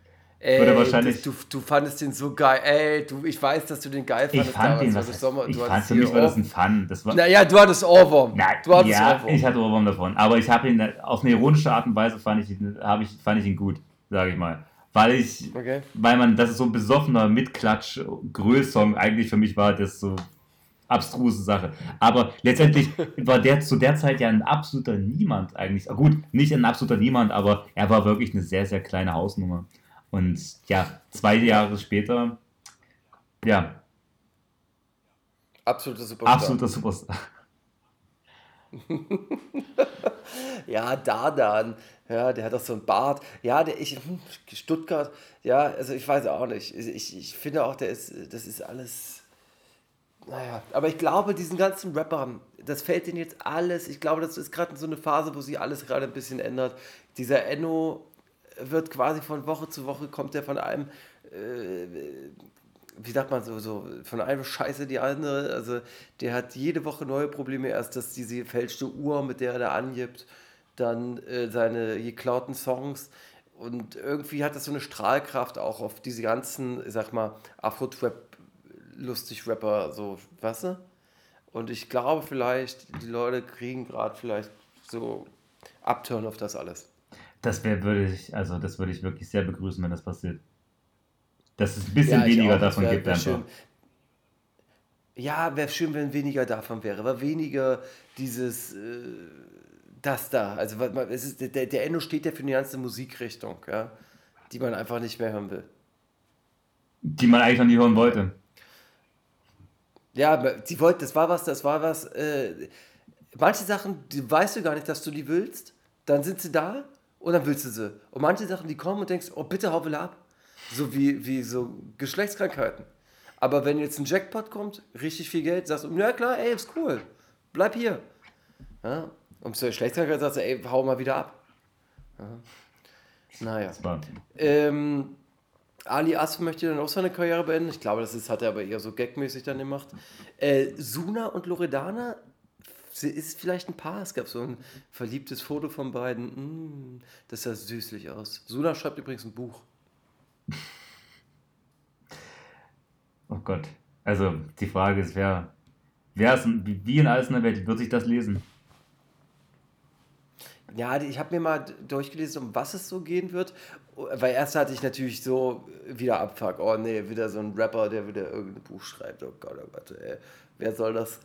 Ey, würde wahrscheinlich. du, du fandest den so geil. Ey, du, ich weiß, dass du den geil fandest. Ich fand den, was Sommer, ich fand, für mich war das ein Fun. Das war, naja, du hattest Ohrwurm. Na, du hattest ja, Ohrwurm. ich hatte Ohrwurm davon. Aber ich habe ihn auf eine ironische Art und Weise fand ich, ich, fand ich ihn gut, sage ich mal weil ich, okay. weil man, das ist so ein besoffener Mitklatsch Größsong eigentlich für mich war, das so abstruse Sache. Aber letztendlich war der zu der Zeit ja ein absoluter Niemand eigentlich. Gut, nicht ein absoluter Niemand, aber er war wirklich eine sehr, sehr kleine Hausnummer. Und ja, zwei Jahre später, ja. Absoluter Superstar. Absoluter Superstar. ja, da dann. Ja, der hat doch so einen Bart. Ja, der, ich, hm, Stuttgart, ja, also ich weiß auch nicht. Ich, ich finde auch, der ist, das ist alles, naja, aber ich glaube, diesen ganzen Rappern, das fällt denen jetzt alles, ich glaube, das ist gerade so eine Phase, wo sich alles gerade ein bisschen ändert. Dieser Enno wird quasi von Woche zu Woche, kommt er von einem, äh, wie sagt man so, so, von einem Scheiße die andere. Also der hat jede Woche neue Probleme. Erst, dass diese fälschte Uhr, mit der er da angibt, dann äh, seine geklauten Songs. Und irgendwie hat das so eine Strahlkraft auch auf diese ganzen, ich sag mal, Afro-Trap, lustig Rapper, so, weißt du? Und ich glaube vielleicht, die Leute kriegen gerade vielleicht so Upturn auf das alles. Das wäre würde ich, also das würde ich wirklich sehr begrüßen, wenn das passiert. Dass es ein bisschen ja, weniger auch, davon wär, gibt wär einfach. Schön. Ja, wäre schön, wenn weniger davon wäre, aber weniger dieses äh, das da. Also es ist, der, der Endo steht ja für eine ganze Musikrichtung, ja, die man einfach nicht mehr hören will. Die man eigentlich noch nie hören wollte. Ja, sie wollte, das war was, das war was. Äh, manche Sachen, die weißt du gar nicht, dass du die willst, dann sind sie da und dann willst du sie. Und manche Sachen, die kommen und denkst, oh bitte hau will ab. So wie, wie so Geschlechtskrankheiten. Aber wenn jetzt ein Jackpot kommt, richtig viel Geld, sagst du, ja klar, ey, ist cool, bleib hier. Ja, und so Geschlechtskrankheit sagst du, ey, hau mal wieder ab. Ja. Naja. Ähm, Ali Asf möchte dann auch seine Karriere beenden. Ich glaube, das ist, hat er aber eher so gagmäßig dann gemacht. Äh, Suna und Loredana ist vielleicht ein Paar. Es gab so ein verliebtes Foto von beiden. Mm, das sah süßlich aus. Suna schreibt übrigens ein Buch. Oh Gott. Also die Frage ist, wer, wer ist, wie in alles in der Welt wird sich das lesen? Ja, ich habe mir mal durchgelesen, um was es so gehen wird. Weil erst hatte ich natürlich so wieder Abfuck. Oh nee, wieder so ein Rapper, der wieder irgendein Buch schreibt. Oh Gott, oh Gott, ey. Wer soll das?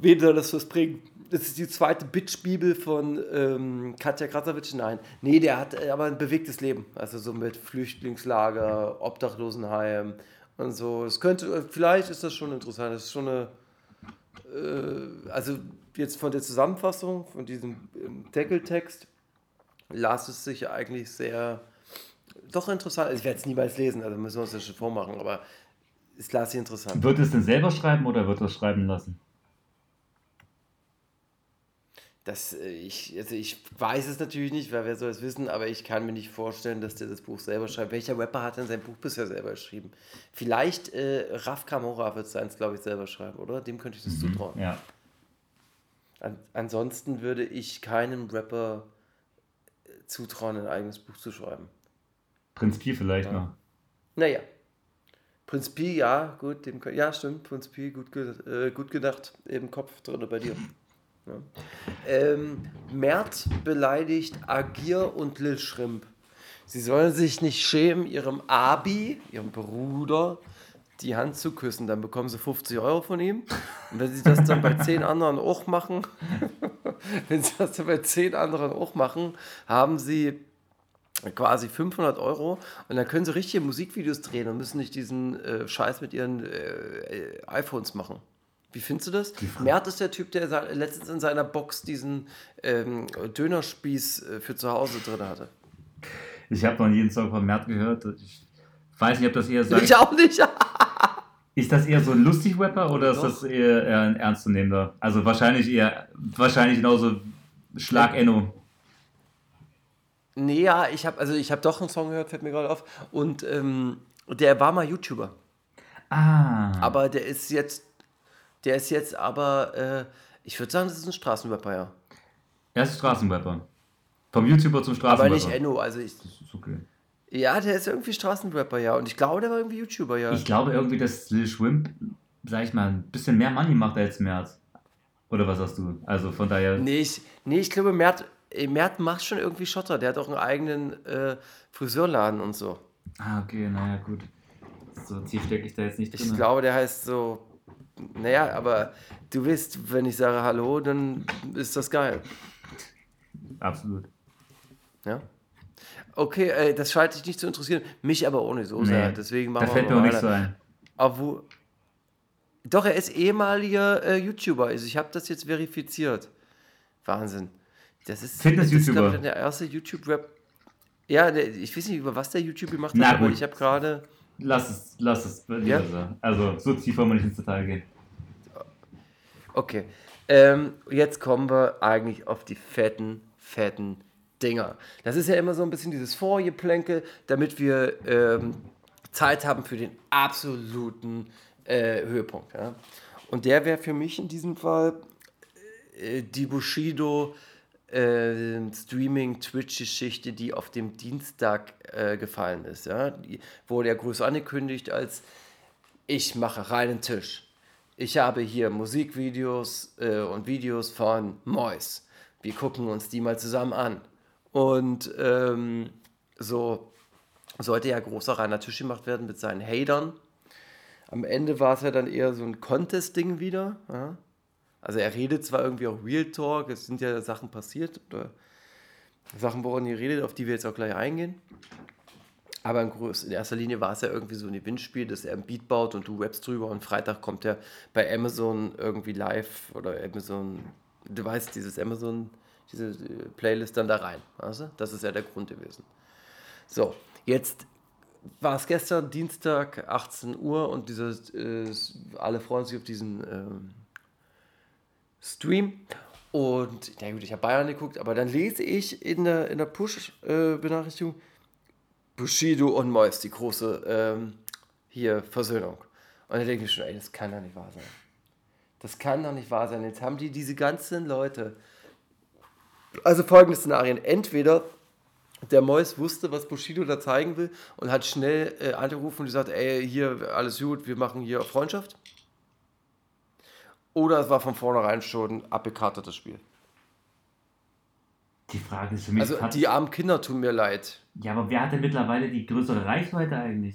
Wen soll das was bringen? Das ist die zweite Bitch-Bibel von ähm, Katja Krasavitsch. Nein. Nee, der hat äh, aber ein bewegtes Leben. Also so mit Flüchtlingslager, Obdachlosenheim und so. Es könnte, vielleicht ist das schon interessant. Das ist schon eine. Äh, also jetzt von der Zusammenfassung, von diesem ähm, Deckeltext, las es sich eigentlich sehr, doch interessant. Ich werde es niemals lesen, also müssen wir uns das schon vormachen, aber es las sich interessant. Wird es denn selber schreiben oder wird er schreiben lassen? Das, äh, ich, also ich weiß es natürlich nicht, weil wer soll es wissen, aber ich kann mir nicht vorstellen, dass der das Buch selber schreibt. Welcher Rapper hat denn sein Buch bisher selber geschrieben? Vielleicht äh, Raf Kamora wird seins, glaube ich, selber schreiben, oder? Dem könnte ich das mhm, zutrauen. Ja. An, ansonsten würde ich keinem Rapper äh, zutrauen, ein eigenes Buch zu schreiben. Prinz Pi vielleicht ja. noch. Naja. Prinz Pi, ja, gut, dem, ja, stimmt, Prinz Pi, gut, äh, gut gedacht, im Kopf drin bei dir. Ja. Ähm, Mert beleidigt Agir und Lil Schrimp. Sie sollen sich nicht schämen, ihrem Abi, ihrem Bruder, die Hand zu küssen. Dann bekommen sie 50 Euro von ihm. Und wenn sie das dann bei zehn anderen auch machen, wenn sie das dann bei zehn anderen auch machen, haben sie quasi 500 Euro und dann können sie richtige Musikvideos drehen und müssen nicht diesen äh, Scheiß mit ihren äh, iPhones machen. Wie findest du das? Mert ist der Typ, der letztens in seiner Box diesen ähm, Dönerspieß äh, für zu Hause drin hatte. Ich habe noch jeden Song von Mert gehört. Ich weiß nicht, ob das eher sagt. Ich auch nicht. ist das eher so ein lustig Rapper oder ist das eher, eher ein ernstzunehmender? Also wahrscheinlich eher, wahrscheinlich genauso Schlag Enno. Nee, ja, ich habe also ich habe doch einen Song gehört, fällt mir gerade auf. Und ähm, der war mal YouTuber. Ah. Aber der ist jetzt der ist jetzt aber, äh, ich würde sagen, das ist ein Straßenrapper, ja. Er ist Straßenrapper. Vom YouTuber zum Straßenrapper. Aber nicht Enno, also ich. Das ist okay. Ja, der ist irgendwie Straßenrapper, ja. Und ich glaube, der war irgendwie YouTuber, ja. Ich glaube irgendwie, dass Lil Schwimp, sag ich mal, ein bisschen mehr Money macht als Mert. Oder was hast du? Also von daher. Nee, ich, nee, ich glaube, Mert, äh, Mert macht schon irgendwie Schotter. Der hat auch einen eigenen äh, Friseurladen und so. Ah, okay, naja, gut. So tief stecke ich da jetzt nicht drin. Ich glaube, der heißt so naja, aber du weißt, wenn ich sage Hallo, dann ist das geil. Absolut. Ja. Okay, ey, das scheint dich nicht zu interessieren. Mich aber nicht so nee, sehr. Deswegen machen da fällt mir auch nichts so ein. Aber doch, er ist ehemaliger äh, YouTuber. Also ich habe das jetzt verifiziert. Wahnsinn. Das ist. Das der erste YouTube-Rap. Ja, der, ich weiß nicht, über was der YouTube gemacht hat, aber ich habe gerade. Lass es, lass es. Ja? Also, so tief wollen wir nicht ins Detail gehen. Okay. Ähm, jetzt kommen wir eigentlich auf die fetten, fetten Dinger. Das ist ja immer so ein bisschen dieses Vorgeplänkel, damit wir ähm, Zeit haben für den absoluten äh, Höhepunkt. Ja? Und der wäre für mich in diesem Fall äh, die Bushido äh, Streaming-Twitch-Geschichte, die auf dem Dienstag äh, gefallen ist. Ja? Die wurde ja groß angekündigt als ich mache reinen Tisch. Ich habe hier Musikvideos äh, und Videos von Mois. Wir gucken uns die mal zusammen an. Und ähm, so sollte ja großer reiner Tisch gemacht werden mit seinen Hatern. Am Ende war es ja dann eher so ein Contest-Ding wieder. Ja? Also er redet zwar irgendwie auch Real Talk, es sind ja Sachen passiert oder Sachen, woran ihr redet, auf die wir jetzt auch gleich eingehen. Aber in erster Linie war es ja irgendwie so ein Gewinnspiel, dass er ein Beat baut und du rappst drüber und Freitag kommt er bei Amazon irgendwie live oder Amazon, du weißt, dieses Amazon, diese Playlist dann da rein. Also, das ist ja der Grund gewesen. So, jetzt war es gestern Dienstag, 18 Uhr und dieses, äh, alle freuen sich auf diesen äh, Stream. Und, na gut, ich habe Bayern geguckt, aber dann lese ich in der, in der Push-Benachrichtigung Bushido und Mois, die große ähm, hier Versöhnung. Und da denke ich schon, ey, das kann doch nicht wahr sein. Das kann doch nicht wahr sein. Jetzt haben die diese ganzen Leute. Also folgende Szenarien. Entweder der Mois wusste, was Bushido da zeigen will und hat schnell äh, angerufen und gesagt, ey, hier, alles gut, wir machen hier Freundschaft. Oder es war von vornherein schon abgekartetes Spiel. Die Frage ist für mich. Also, die armen Kinder tun mir leid. Ja, aber wer hat denn mittlerweile die größere Reichweite eigentlich?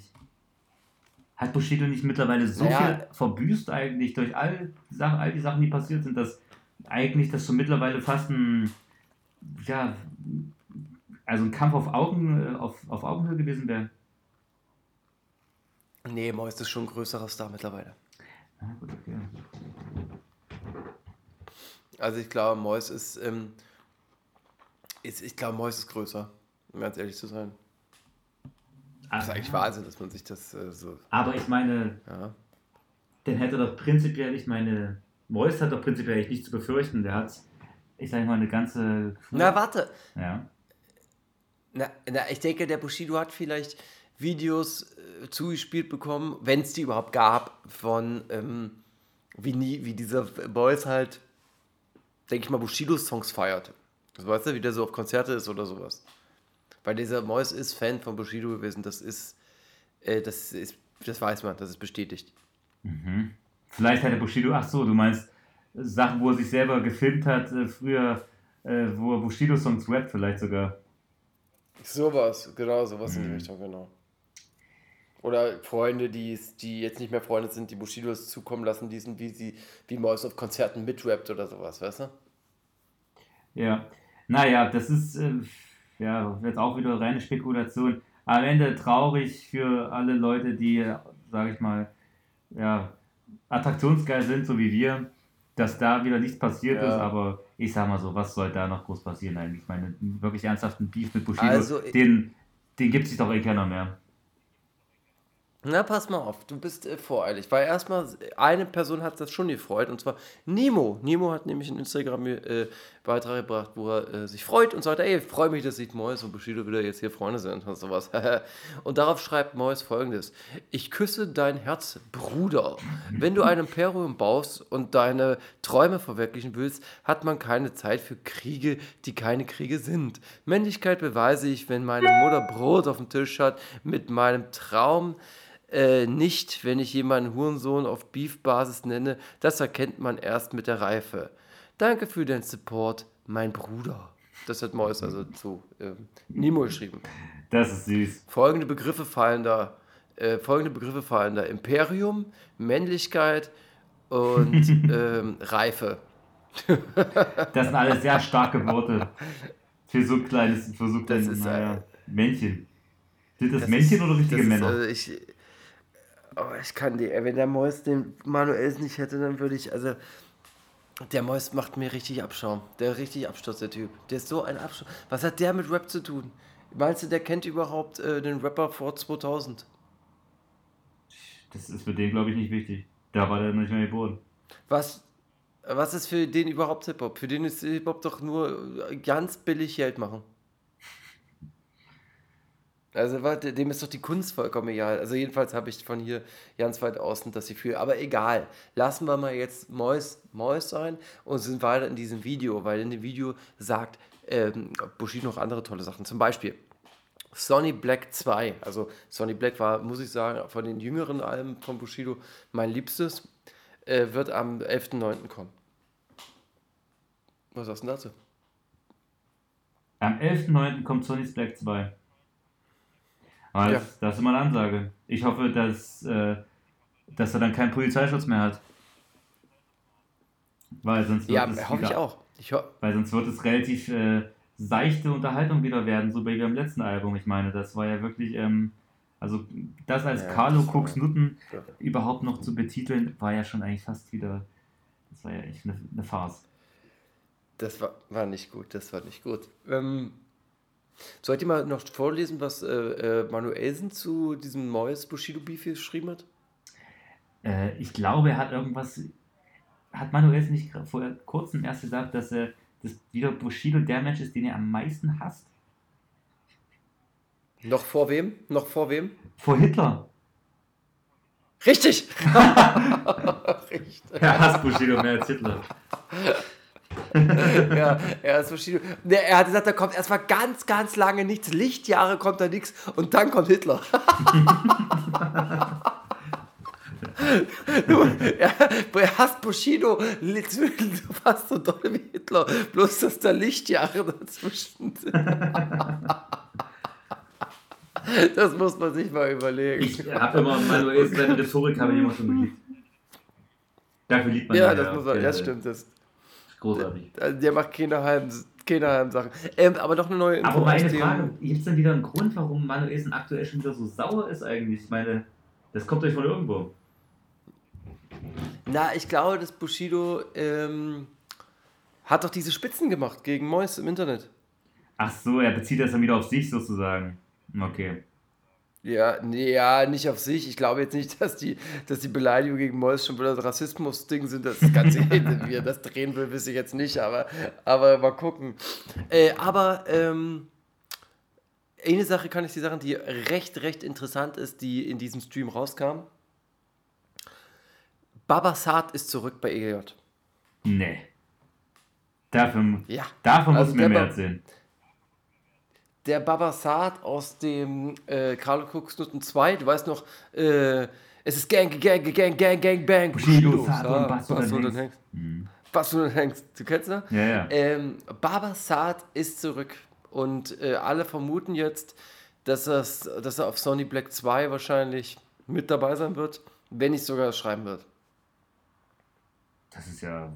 Hat Bushido nicht mittlerweile so naja, viel verbüßt eigentlich durch all, Sachen, all die Sachen, die passiert sind, dass eigentlich das schon mittlerweile fast ein, ja, also ein Kampf auf, Augen, auf, auf Augenhöhe gewesen wäre? Nee, Mois ist schon ein größerer Star mittlerweile. Ah, gut, okay. Also ich glaube, Mois ist, ähm, Ich, ich glaube, Mois ist größer, um ganz ehrlich zu sein. Das ist eigentlich Wahnsinn, dass man sich das äh, so. Aber ich meine, ja. dann hätte doch prinzipiell, ich meine, Mois hat doch prinzipiell nichts zu befürchten. Der hat, ich sage mal, eine ganze. Na, warte. Ja. Na, na, ich denke, der Bushido hat vielleicht Videos äh, zugespielt bekommen, wenn es die überhaupt gab, von ähm, wie, nie, wie dieser Boys halt, denke ich mal, Bushido-Songs feiert. Das weißt du, wie der so auf Konzerte ist oder sowas. Weil dieser Mois ist Fan von Bushido gewesen, das ist, äh, das ist, das weiß man, das ist bestätigt. Mhm. Vielleicht hat der Bushido, ach so, du meinst Sachen, wo er sich selber gefilmt hat, äh, früher, äh, wo er Bushido-Songs rappt, vielleicht sogar. Sowas, genau, sowas mhm. in die mhm. Richtung, genau. Oder Freunde, die, die jetzt nicht mehr Freunde sind, die Bushidos zukommen lassen, die sind, wie sie, wie Maus auf Konzerten mitrappt oder sowas, weißt du? Ja. Naja, das ist äh, ja jetzt auch wieder reine Spekulation. Am Ende traurig für alle Leute, die, sage ich mal, ja, attraktionsgeil sind, so wie wir, dass da wieder nichts passiert ja. ist, aber ich sag mal so, was soll da noch groß passieren eigentlich? Ich meine, wirklich ernsthaften Beef mit Bushido, also, den, den gibt sich doch eh keiner mehr. Na, pass mal auf, du bist äh, voreilig. Weil erstmal, eine Person hat das schon gefreut, und zwar Nemo. Nemo hat nämlich einen Instagram-Beitrag äh, gebracht, wo er äh, sich freut und sagt, ey, ich freue mich, dass ich Mois und Bushido wieder jetzt hier Freunde sind und sowas. und darauf schreibt Mois folgendes. Ich küsse dein Herz, Bruder. Wenn du ein Imperium baust und deine Träume verwirklichen willst, hat man keine Zeit für Kriege, die keine Kriege sind. Männlichkeit beweise ich, wenn meine Mutter Brot auf dem Tisch hat, mit meinem Traum äh, nicht, wenn ich jemanden Hurensohn auf Beef-Basis nenne. Das erkennt man erst mit der Reife. Danke für den Support, mein Bruder. Das hat Mois also zu äh, Nemo geschrieben. Das ist süß. Folgende Begriffe fallen da. Äh, folgende Begriffe fallen da: Imperium, Männlichkeit und ähm, Reife. das sind alles sehr starke Worte für so ein kleines, für so kleines das ist, naja, Männchen. Sind das, das Männchen ist, oder richtige Männer? Ist, also ich, Oh, ich kann die, wenn der Mois den Manuels nicht hätte, dann würde ich, also, der Mois macht mir richtig Abschaum. Der richtig Absturz, der Typ. Der ist so ein Absturz. Was hat der mit Rap zu tun? Meinst du, der kennt überhaupt äh, den Rapper vor 2000? Das ist für den, glaube ich, nicht wichtig. Da war der nicht mehr geboren. Was, was ist für den überhaupt Hip-Hop? Für den ist Hip-Hop doch nur ganz billig Geld machen. Also dem ist doch die Kunst vollkommen egal. Also jedenfalls habe ich von hier ganz weit außen das Gefühl. Aber egal, lassen wir mal jetzt Mois, Mois sein und sind weiter in diesem Video, weil in dem Video sagt ähm, Bushido noch andere tolle Sachen. Zum Beispiel Sonny Black 2. Also Sonny Black war, muss ich sagen, von den jüngeren Alben von Bushido mein liebstes. Äh, wird am 11.09. kommen. Was sagst du dazu? Am 11.09. kommt Sonny's Black 2. Aber ja. das, das, ist immer eine Ansage. Ich hoffe, dass, äh, dass er dann keinen Polizeischutz mehr hat. Weil sonst wird ja, es hoffe wieder, ich auch. Ich ho weil sonst wird es relativ äh, seichte Unterhaltung wieder werden, so wie beim letzten Album. Ich meine, das war ja wirklich, ähm, also das als ja, Carlo Cooks Nutten ja. überhaupt noch zu betiteln, war ja schon eigentlich fast wieder, das war ja echt eine, eine Farce. Das war, war nicht gut, das war nicht gut. Ähm, Sollt ihr mal noch vorlesen, was äh, äh, Manuelsen zu diesem neues Bushido Beef geschrieben hat? Äh, ich glaube, er hat irgendwas. Hat Manuelsen nicht vor kurzem erst gesagt, dass er dass wieder Bushido der Mensch ist, den er am meisten hasst? Noch vor wem? Noch vor wem? Vor Hitler. Richtig! Richtig. Er hasst Bushido mehr als Hitler. ja, er ist verschieden. Er hat gesagt, da kommt erstmal ganz, ganz lange nichts. Lichtjahre kommt da nichts und dann kommt Hitler. er, er hasst Bushido fast so doll wie Hitler, bloß dass da Lichtjahre dazwischen sind. Das muss man sich mal überlegen. Ich habe immer Manuel seine Rhetorik habe ich immer schon geliebt. Dafür liebt man ja. Ja, das, muss man, das stimmt. Das, Großartig. Der, der macht keine halben, keine halben Sachen. Ähm, aber noch eine neue Info. Aber meine Frage, gibt es denn wieder einen Grund, warum Manuelsen aktuell schon wieder so sauer ist eigentlich? Ich meine, das kommt euch von irgendwo. Na, ich glaube, dass Bushido ähm, hat doch diese Spitzen gemacht gegen Mois im Internet. Ach so, er bezieht das dann wieder auf sich sozusagen. Okay. Ja, nee, ja, nicht auf sich. Ich glaube jetzt nicht, dass die, dass die Beleidigung gegen Mois schon wieder das Rassismus-Ding sind. Das Ganze, wie er das drehen will, weiß ich jetzt nicht, aber, aber mal gucken. Äh, aber ähm, eine Sache kann ich dir sagen, die recht, recht interessant ist, die in diesem Stream rauskam. Babasat ist zurück bei EJ. Nee. Dafür, Ja. dafür Also muss mir der mehr Ba- erzählen. Der Babasat aus dem äh, Carlo Kuxnutten 2, du weißt noch, äh, es ist Gang, Gang, Gang, Gang, Gang, Bang, Bushido, Ja, Basso und Hengst. Mhm. Basso und Hengst, du kennst das? Ja, ja. Ähm, Babasat ist zurück und äh, alle vermuten jetzt, dass, er's, dass er auf Sony Black 2 wahrscheinlich mit dabei sein wird, wenn nicht sogar schreiben wird. Das ist ja.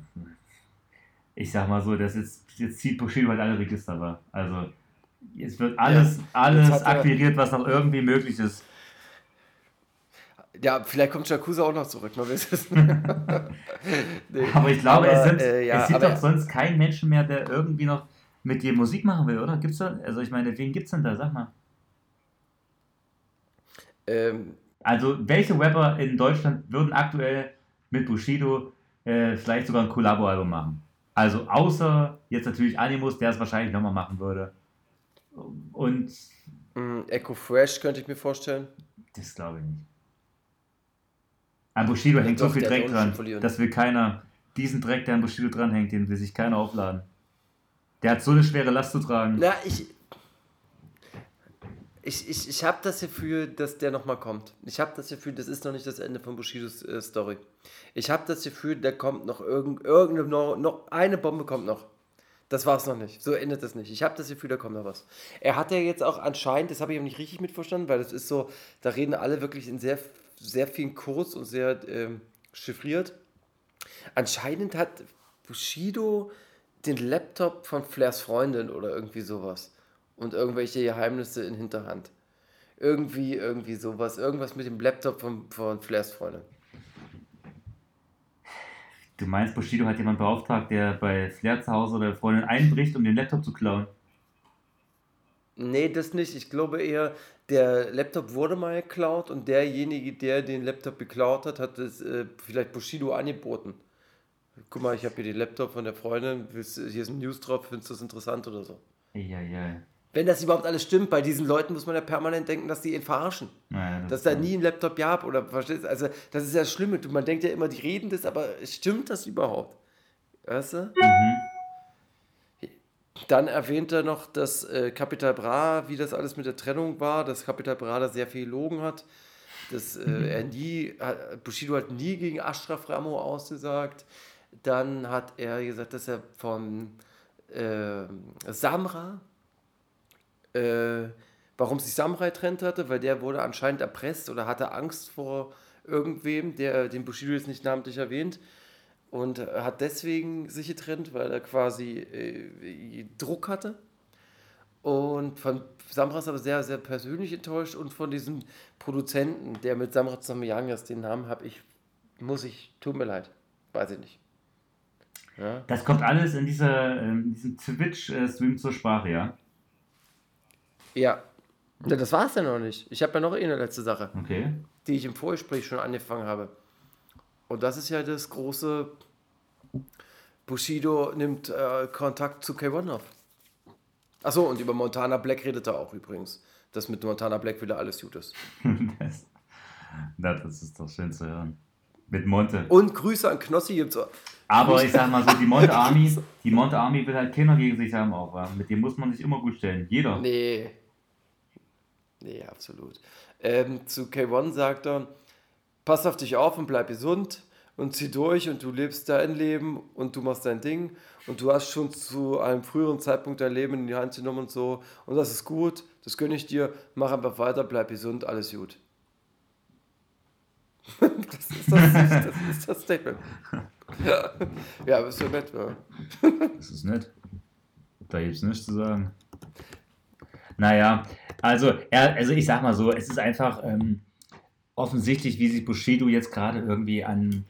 Ich sag mal so, das ist, jetzt zieht Bushido halt alle Register war. Also, jetzt wird alles, alles Jetzt hat er- akquiriert, was noch irgendwie möglich ist. Ja, vielleicht kommt Shakusa auch noch zurück, man weiß es nicht. Nee. Aber ich glaube, es, sind, äh, ja, es gibt aber- doch sonst keinen Menschen mehr, der irgendwie noch mit dir Musik machen will, oder? Gibt's da? Also, ich meine, wen gibt's denn da? Sag mal. Ähm, Also, welche Rapper in Deutschland würden aktuell mit Bushido äh, vielleicht sogar ein Collabo-Album machen? Also, außer jetzt natürlich Animus, der es wahrscheinlich nochmal machen würde. Und mh, Echo Fresh könnte ich mir vorstellen. das glaube ich nicht. An Bushido hängt so viel der Dreck dran, zu verlieren. das will keiner. Diesen Dreck, der an Bushido dranhängt, den will sich keiner aufladen. Der hat so eine schwere Last zu tragen. Na, ich. Ich, ich, ich habe das Gefühl, dass der nochmal kommt. Ich habe das Gefühl, das ist noch nicht das Ende von Bushidos äh, Story. Ich habe das Gefühl, da kommt noch irgend, irgendeine, noch, noch eine Bombe kommt noch. Das war's noch nicht. So endet das nicht. Ich habe das Gefühl, da kommt noch was. Er hat ja jetzt auch anscheinend, das habe ich auch nicht richtig mitverstanden, weil das ist so, da reden alle wirklich in sehr, sehr vielen Kurs und sehr ähm, chiffriert. Anscheinend hat Bushido den Laptop von Flairs Freundin oder irgendwie sowas. Und irgendwelche Geheimnisse in Hinterhand. Irgendwie, irgendwie sowas. Irgendwas mit dem Laptop von, von Flairs Freundin. Du meinst, Bushido hat jemanden beauftragt, der bei Flair zu Hause oder Freundin einbricht, um den Laptop zu klauen? Nee, das nicht. Ich glaube eher, der Laptop wurde mal geklaut und derjenige, der den Laptop geklaut hat, hat es äh, vielleicht Bushido angeboten. Guck mal, ich habe hier den Laptop von der Freundin, hier ist ein News drauf, findest du das interessant oder so? Eieiei. Wenn das überhaupt alles stimmt, bei diesen Leuten muss man ja permanent denken, dass die ihn verarschen. Naja, das Dass da nie ein Laptop gab oder verstehst? Also, das ist ja das Schlimme. Man denkt ja immer, die reden das, aber stimmt das überhaupt? Weißt du? Mhm. Dann erwähnt er noch, dass äh, Capital Bra, wie das alles mit der Trennung war, dass Capital Bra da sehr viel gelogen hat, dass äh, er nie, hat- Bushido hat nie gegen Ashraf Ramo ausgesagt. Dann hat er gesagt, dass er von äh, Samra, äh, warum sich Samra getrennt hatte, weil der wurde anscheinend erpresst oder hatte Angst vor irgendwem, der den Bushido jetzt nicht namentlich erwähnt und hat deswegen sich getrennt, weil er quasi äh, Druck hatte. Und von Samra ist aber sehr, sehr persönlich enttäuscht und von diesem Produzenten, der mit Samra zusammen ist, den Namen habe ich, muss ich, tut mir leid, weiß ich nicht. Ja. Das kommt alles in, dieser, in diesem Twitch-Stream zur Sprache, ja? Ja. das war es ja noch nicht. Ich habe ja noch eine letzte Sache, Okay. die ich im Vorgespräch schon angefangen habe. Und das ist ja das große Bushido nimmt äh, Kontakt zu K1 auf. Achso, und über Montana Black redet er auch übrigens. Dass mit Montana Black wieder alles gut ist. das, das ist doch schön zu hören. Mit Monte. Und Grüße an Knossi gibt's auch. Aber ich sag mal so, die Monte Army, die Monte Army will halt keiner gegen sich haben auch, wa? Mit dem muss man sich immer gut stellen. Jeder. Nee. Nee, absolut. Ähm, zu K1 sagt er, pass auf dich auf und bleib gesund und zieh durch und du lebst dein Leben und du machst dein Ding und du hast schon zu einem früheren Zeitpunkt dein Leben in die Hand genommen und so und das ist gut, das gönne ich dir, mach einfach weiter, bleib gesund, alles gut. das, ist das, das ist das Statement. Ja, ja bist du nett, ja. Das ist nett. Da gibt's nichts zu sagen. Naja, also, er, also ich sag mal so, es ist einfach ähm, offensichtlich, wie sich Bushido jetzt gerade irgendwie an,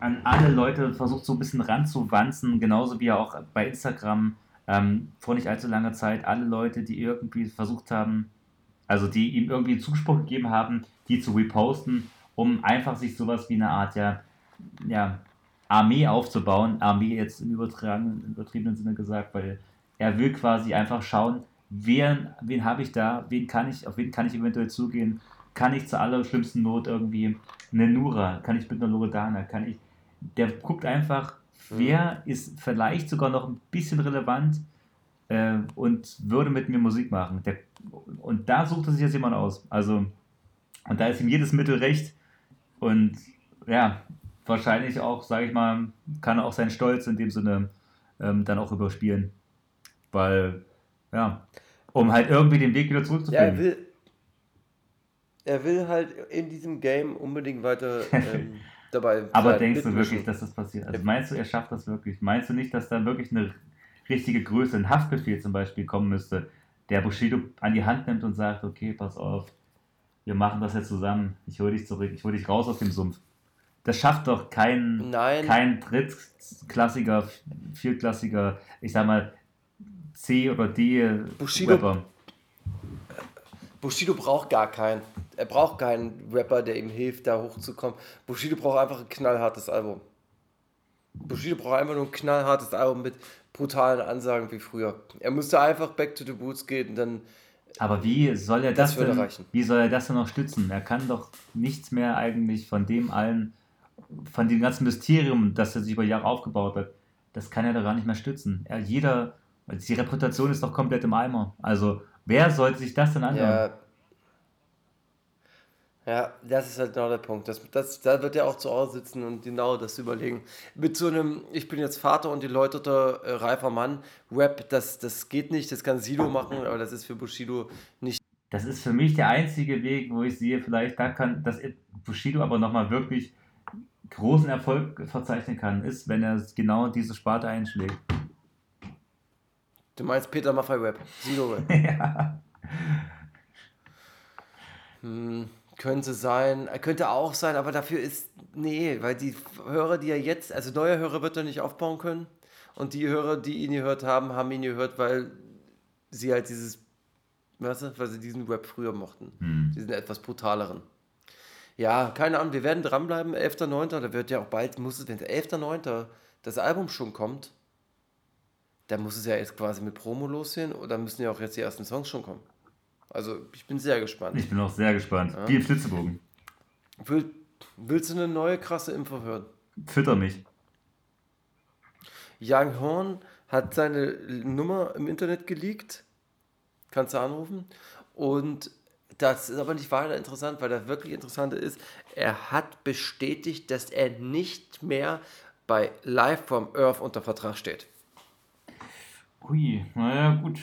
an alle Leute versucht, so ein bisschen ranzuwanzen, genauso wie er auch bei Instagram ähm, vor nicht allzu langer Zeit alle Leute, die irgendwie versucht haben, also die ihm irgendwie Zuspruch gegeben haben, die zu reposten, um einfach sich sowas wie eine Art ja, ja, Armee aufzubauen. Armee jetzt im übertragenen, übertriebenen Sinne gesagt, weil er will quasi einfach schauen, wer, wen habe ich da, wen kann ich, auf wen kann ich eventuell zugehen, kann ich zur allerschlimmsten Not irgendwie eine Nura, kann ich mit einer Loredana, kann ich, der guckt einfach, mhm. wer mhm. ist vielleicht sogar noch ein bisschen relevant äh, und würde mit mir Musik machen. Der, und da sucht er sich jetzt jemand aus. Also, und da ist ihm jedes Mittel recht. Und ja, wahrscheinlich auch, sage ich mal, kann er auch seinen Stolz in dem Sinne ähm, dann auch überspielen. Weil, ja, um halt irgendwie den Weg wieder zurückzufinden. Ja, er will, er will halt in diesem Game unbedingt weiter ähm, dabei Aber denkst du wirklich, dass das passiert? Also meinst du, er schafft das wirklich? Meinst du nicht, dass da wirklich eine richtige Größe, ein Haftbefehl zum Beispiel kommen müsste, der Bushido an die Hand nimmt und sagt, okay, pass auf, wir machen das jetzt zusammen, ich hole dich zurück, ich hole dich raus aus dem Sumpf. Das schafft doch kein, Nein. kein drittklassiger, viertklassiger, ich sag mal, C oder D Bushido, Rapper. Bushido braucht gar keinen. Er braucht keinen Rapper, der ihm hilft, da hochzukommen. Bushido braucht einfach ein knallhartes Album. Bushido braucht einfach nur ein knallhartes Album mit brutalen Ansagen wie früher. Er musste einfach back to the boots gehen und dann. Aber wie soll er das, das denn, reichen. wie soll er das denn noch stützen? Er kann doch nichts mehr eigentlich von dem allen, von dem ganzen Mysterium, das er sich über Jahre aufgebaut hat, das kann er doch gar nicht mehr stützen. Er, jeder, die Reputation ist doch komplett im Eimer. Also wer sollte sich das denn anhören? Ja, ja, das ist halt genau der Punkt. Das, das, da wird er auch zu Hause sitzen und genau das überlegen. Mit so einem, ich bin jetzt Vater und geläuterter, äh, reifer Mann, Rap, das, das geht nicht, das kann Sido machen, aber das ist für Bushido nicht. Das ist für mich der einzige Weg, wo ich sehe, vielleicht da kann, dass Bushido aber nochmal wirklich großen Erfolg verzeichnen kann, ist, wenn er genau diese Sparte einschlägt. Du meinst Peter Maffay Rap, Sido Rap. ja. Hm. Könnte sein, äh, könnte auch sein, aber dafür ist, nee, weil die Hörer, die er jetzt, also neue Hörer wird er nicht aufbauen können. Und die Hörer, die ihn gehört haben, haben ihn gehört, weil sie halt dieses, weißt du, weil sie diesen Rap früher mochten. Hm. Diesen etwas brutaleren. Ja, keine Ahnung, wir werden dranbleiben, 11.9., da wird ja auch bald, muss es, wenn 11.9. das Album schon kommt, dann muss es ja jetzt quasi mit Promo losgehen oder müssen ja auch jetzt die ersten Songs schon kommen. Also ich bin sehr gespannt. Ich bin auch sehr gespannt. Ja. Wie im Flitzebogen. Will, willst du eine neue krasse Info hören? Fütter mich. Young Horn hat seine Nummer im Internet geleakt. Kannst du anrufen. Und das ist aber nicht weiter interessant, weil das wirklich Interessante ist, er hat bestätigt, dass er nicht mehr bei Live from Earth unter Vertrag steht. Ui, naja, gut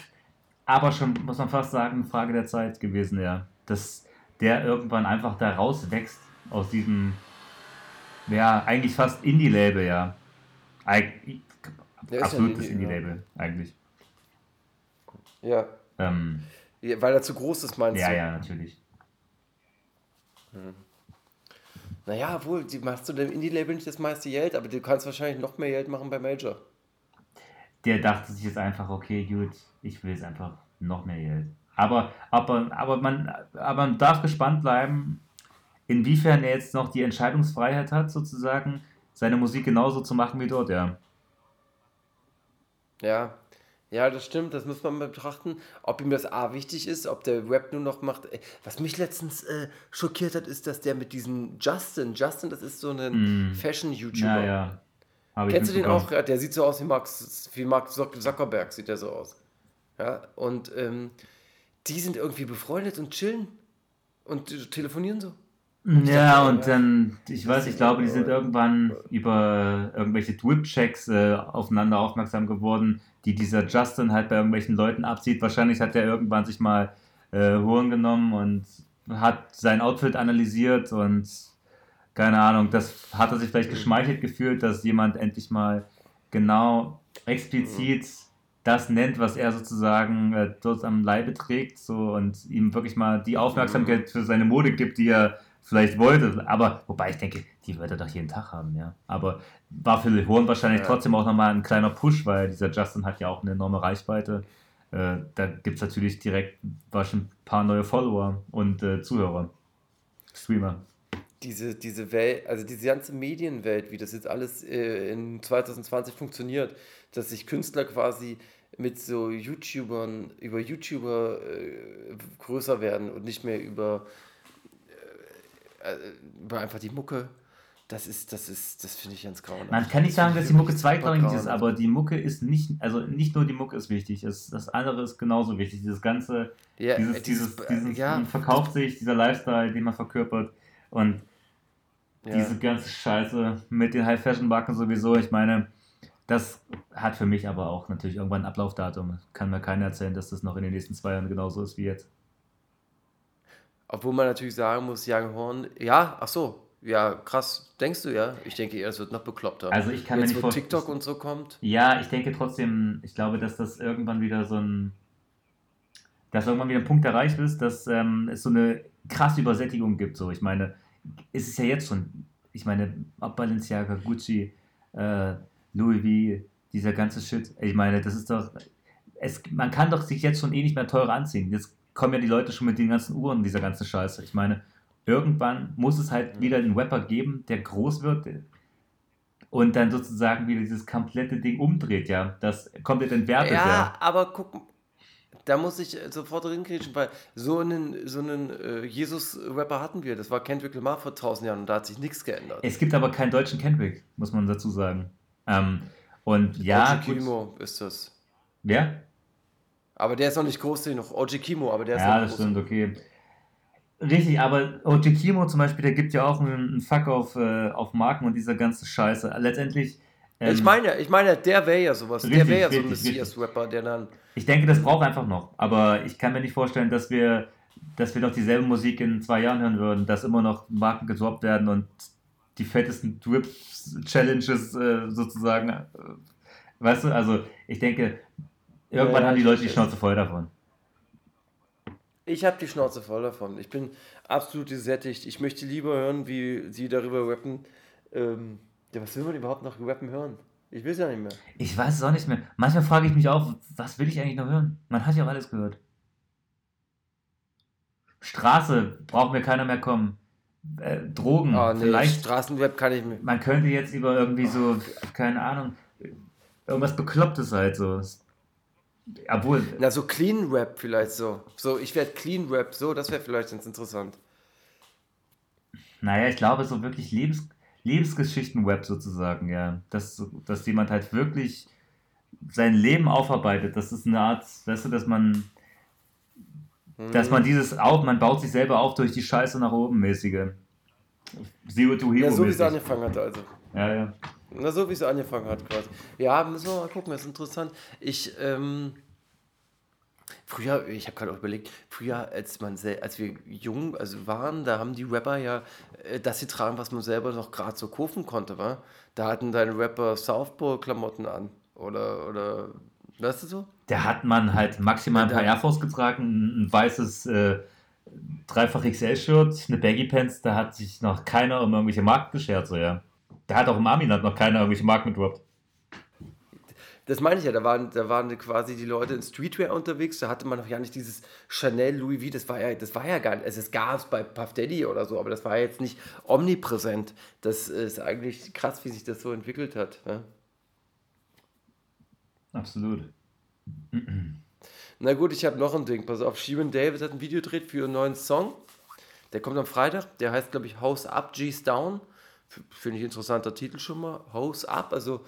aber schon, muss man fast sagen, Frage der Zeit gewesen, ja. Dass der irgendwann einfach da rauswächst aus diesem, ja, eigentlich fast Indie-Label, ja. Eig absolutes ja Indie-Label, ja. eigentlich. Ja. Ähm, ja. Weil er zu groß ist, meinst ja, du? Ja, ja, natürlich. Hm. Naja, wohl, machst du dem Indie-Label nicht das meiste Geld, aber du kannst wahrscheinlich noch mehr Geld machen bei Major der dachte sich jetzt einfach, okay, gut, ich will jetzt einfach noch mehr Geld. Aber, aber, aber, man, aber man darf gespannt bleiben, inwiefern er jetzt noch die Entscheidungsfreiheit hat, sozusagen, seine Musik genauso zu machen wie dort, ja. Ja, ja, das stimmt, das muss man betrachten, ob ihm das A wichtig ist, ob der Rap nur noch macht. Was mich letztens äh, schockiert hat, ist, dass der mit diesem Justin, Justin, das ist so ein mm. Fashion-YouTuber. Ja, ja. Hab Kennst du den auch? Ja, der sieht so aus wie Max, wie Mark Zuckerberg, sieht der so aus. Ja, und ähm, die sind irgendwie befreundet und chillen und telefonieren so. Ja, und dann, ich weiß, ich glaube, die sind irgendwann über irgendwelche Twip-Checks äh, aufeinander aufmerksam geworden, die dieser Justin halt bei irgendwelchen Leuten abzieht. Wahrscheinlich hat er irgendwann sich mal äh, Huren genommen und hat sein Outfit analysiert und keine Ahnung, das hat er sich vielleicht geschmeichelt gefühlt, dass jemand endlich mal genau explizit das nennt, was er sozusagen äh, dort am Leibe trägt so und ihm wirklich mal die Aufmerksamkeit für seine Mode gibt, die er vielleicht wollte. Aber wobei ich denke, die wird er doch jeden Tag haben, ja. Aber war für Horn wahrscheinlich ja. trotzdem auch nochmal ein kleiner Push, weil dieser Justin hat ja auch eine enorme Reichweite. Äh, da gibt es natürlich direkt ein paar neue Follower und äh, Zuhörer, Streamer. Diese, diese Welt, also diese ganze Medienwelt, wie das jetzt alles äh, in 2020 funktioniert, dass sich Künstler quasi mit so YouTubern, über YouTuber äh, größer werden und nicht mehr über, äh, über einfach die Mucke. Das ist, das ist, das finde ich ganz grauenhaft. Man kann nicht sagen, dass die Mucke zweitrangig ist, aber die Mucke ist nicht, also nicht nur die Mucke ist wichtig, es, das andere ist genauso wichtig. Dieses ganze, ja, dieses, dieses, dieses, dieses ja. verkauft sich, dieser Lifestyle, den man verkörpert und ja. diese ganze Scheiße mit den High-Fashion-Marken sowieso, ich meine, das hat für mich aber auch natürlich irgendwann ein Ablaufdatum. Kann mir keiner erzählen, dass das noch in den nächsten zwei Jahren genauso ist wie jetzt. Obwohl man natürlich sagen muss, Young Horn, ja, ach so, ja, krass, denkst du ja? Ich denke eher, es wird noch bekloppter. Also ich kann Jetzt, mir nicht vorstellen. TikTok und so kommt. Ja, ich denke trotzdem, ich glaube, dass das irgendwann wieder so ein, dass irgendwann wieder ein Punkt erreicht ist, dass ähm, es so eine krasse Übersättigung gibt. So, ich meine, es ist ja jetzt schon, ich meine, ob Balenciaga, Gucci, äh, Louis V, dieser ganze Shit. Ich meine, das ist doch. Es, man kann doch sich jetzt schon eh nicht mehr teurer anziehen. Jetzt kommen ja die Leute schon mit den ganzen Uhren, dieser ganze Scheiße. Ich meine, irgendwann muss es halt wieder einen Rapper geben, der groß wird und dann sozusagen wieder dieses komplette Ding umdreht, ja. Das komplett entwertet, ja. Ja, aber guck, da muss ich sofort rinkriegen, weil so einen, so einen äh, Jesus-Rapper hatten wir. Das war Kendrick Lamar vor tausend Jahren und da hat sich nichts geändert. Es gibt aber keinen deutschen Kendrick, muss man dazu sagen. Ähm, und ja. Kimo ist das. Wer? Aber der ist noch nicht groß noch. OG Kimo, aber der ist Ja, das stimmt, okay. Richtig, aber OG Kimo zum Beispiel, der gibt ja auch einen Fuck auf, äh, auf Marken und dieser ganze Scheiße. Letztendlich. Ähm, ich meine, ich meine, der wäre ja sowas. Richtig, der wäre ja so ein Messias-Rapper, der dann. Ich denke, das braucht einfach noch. Aber ich kann mir nicht vorstellen, dass wir, dass wir noch dieselbe Musik in zwei Jahren hören würden, dass immer noch Marken gedroppt werden und die fettesten Drip-Challenges äh, sozusagen. Äh, weißt du, also ich denke, irgendwann ja, haben die Leute die Schnauze voll davon. Ich habe die Schnauze voll davon. Ich bin absolut gesättigt. Ich möchte lieber hören, wie sie darüber rappen. Ähm, ja, was will man überhaupt noch rappen hören? Ich will es ja nicht mehr. Ich weiß es auch nicht mehr. Manchmal frage ich mich auch, was will ich eigentlich noch hören? Man hat ja auch alles gehört. Straße, braucht mir keiner mehr kommen äh, Drogen. Oh, nee, Vielleicht. Straßenweb kann ich mir. Man könnte jetzt über irgendwie so, keine Ahnung, irgendwas Beklopptes halt so. Obwohl. Na, so Clean Rap vielleicht so. So, ich werde Clean Rap, so, das wäre vielleicht ganz interessant. Naja, ich glaube, so wirklich Lebens, Lebensgeschichten-Web sozusagen, ja. Dass, dass jemand halt wirklich sein Leben aufarbeitet. Das ist eine Art, weißt du, dass man dass man dieses auf, man baut sich selber auf durch die Scheiße nach oben mäßige. Zero to Hero. Ja, so wie es angefangen hat, also. Ja, ja. Na, so wie es angefangen hat, quasi. Ja, müssen wir mal gucken, das ist interessant. Ich, ähm, Früher, ich habe gerade auch überlegt, früher, als man als wir jung also waren, da haben die Rapper ja äh, das getragen, was man selber noch gerade so kaufen konnte, war. Da hatten deine Rapper Southpaw-Klamotten an. Oder, oder Weißt du so? Der hat man halt maximal ein paar Air Force getragen, ein weißes äh, dreifach XL-Shirt, eine Baggy Pants, da hat sich noch keiner um irgendwelche Marken geschert, so ja. Da hat auch im Arminat noch keiner irgendwelche Marken mitgebracht. Das meine ich ja, da waren, da waren quasi die Leute in Streetwear unterwegs, da hatte man noch ja nicht dieses Chanel Louis V, das war ja, das war ja gar nicht, also es gab es bei Puff Daddy oder so, aber das war jetzt nicht omnipräsent. Das ist eigentlich krass, wie sich das so entwickelt hat. Ja? Absolut. Na gut, ich habe noch ein Ding. Pass auf, Sheeran Davis hat ein Video gedreht für einen neuen Song. Der kommt am Freitag. Der heißt, glaube ich, House Up, G's Down. Finde ich interessanter Titel schon mal. House Up, also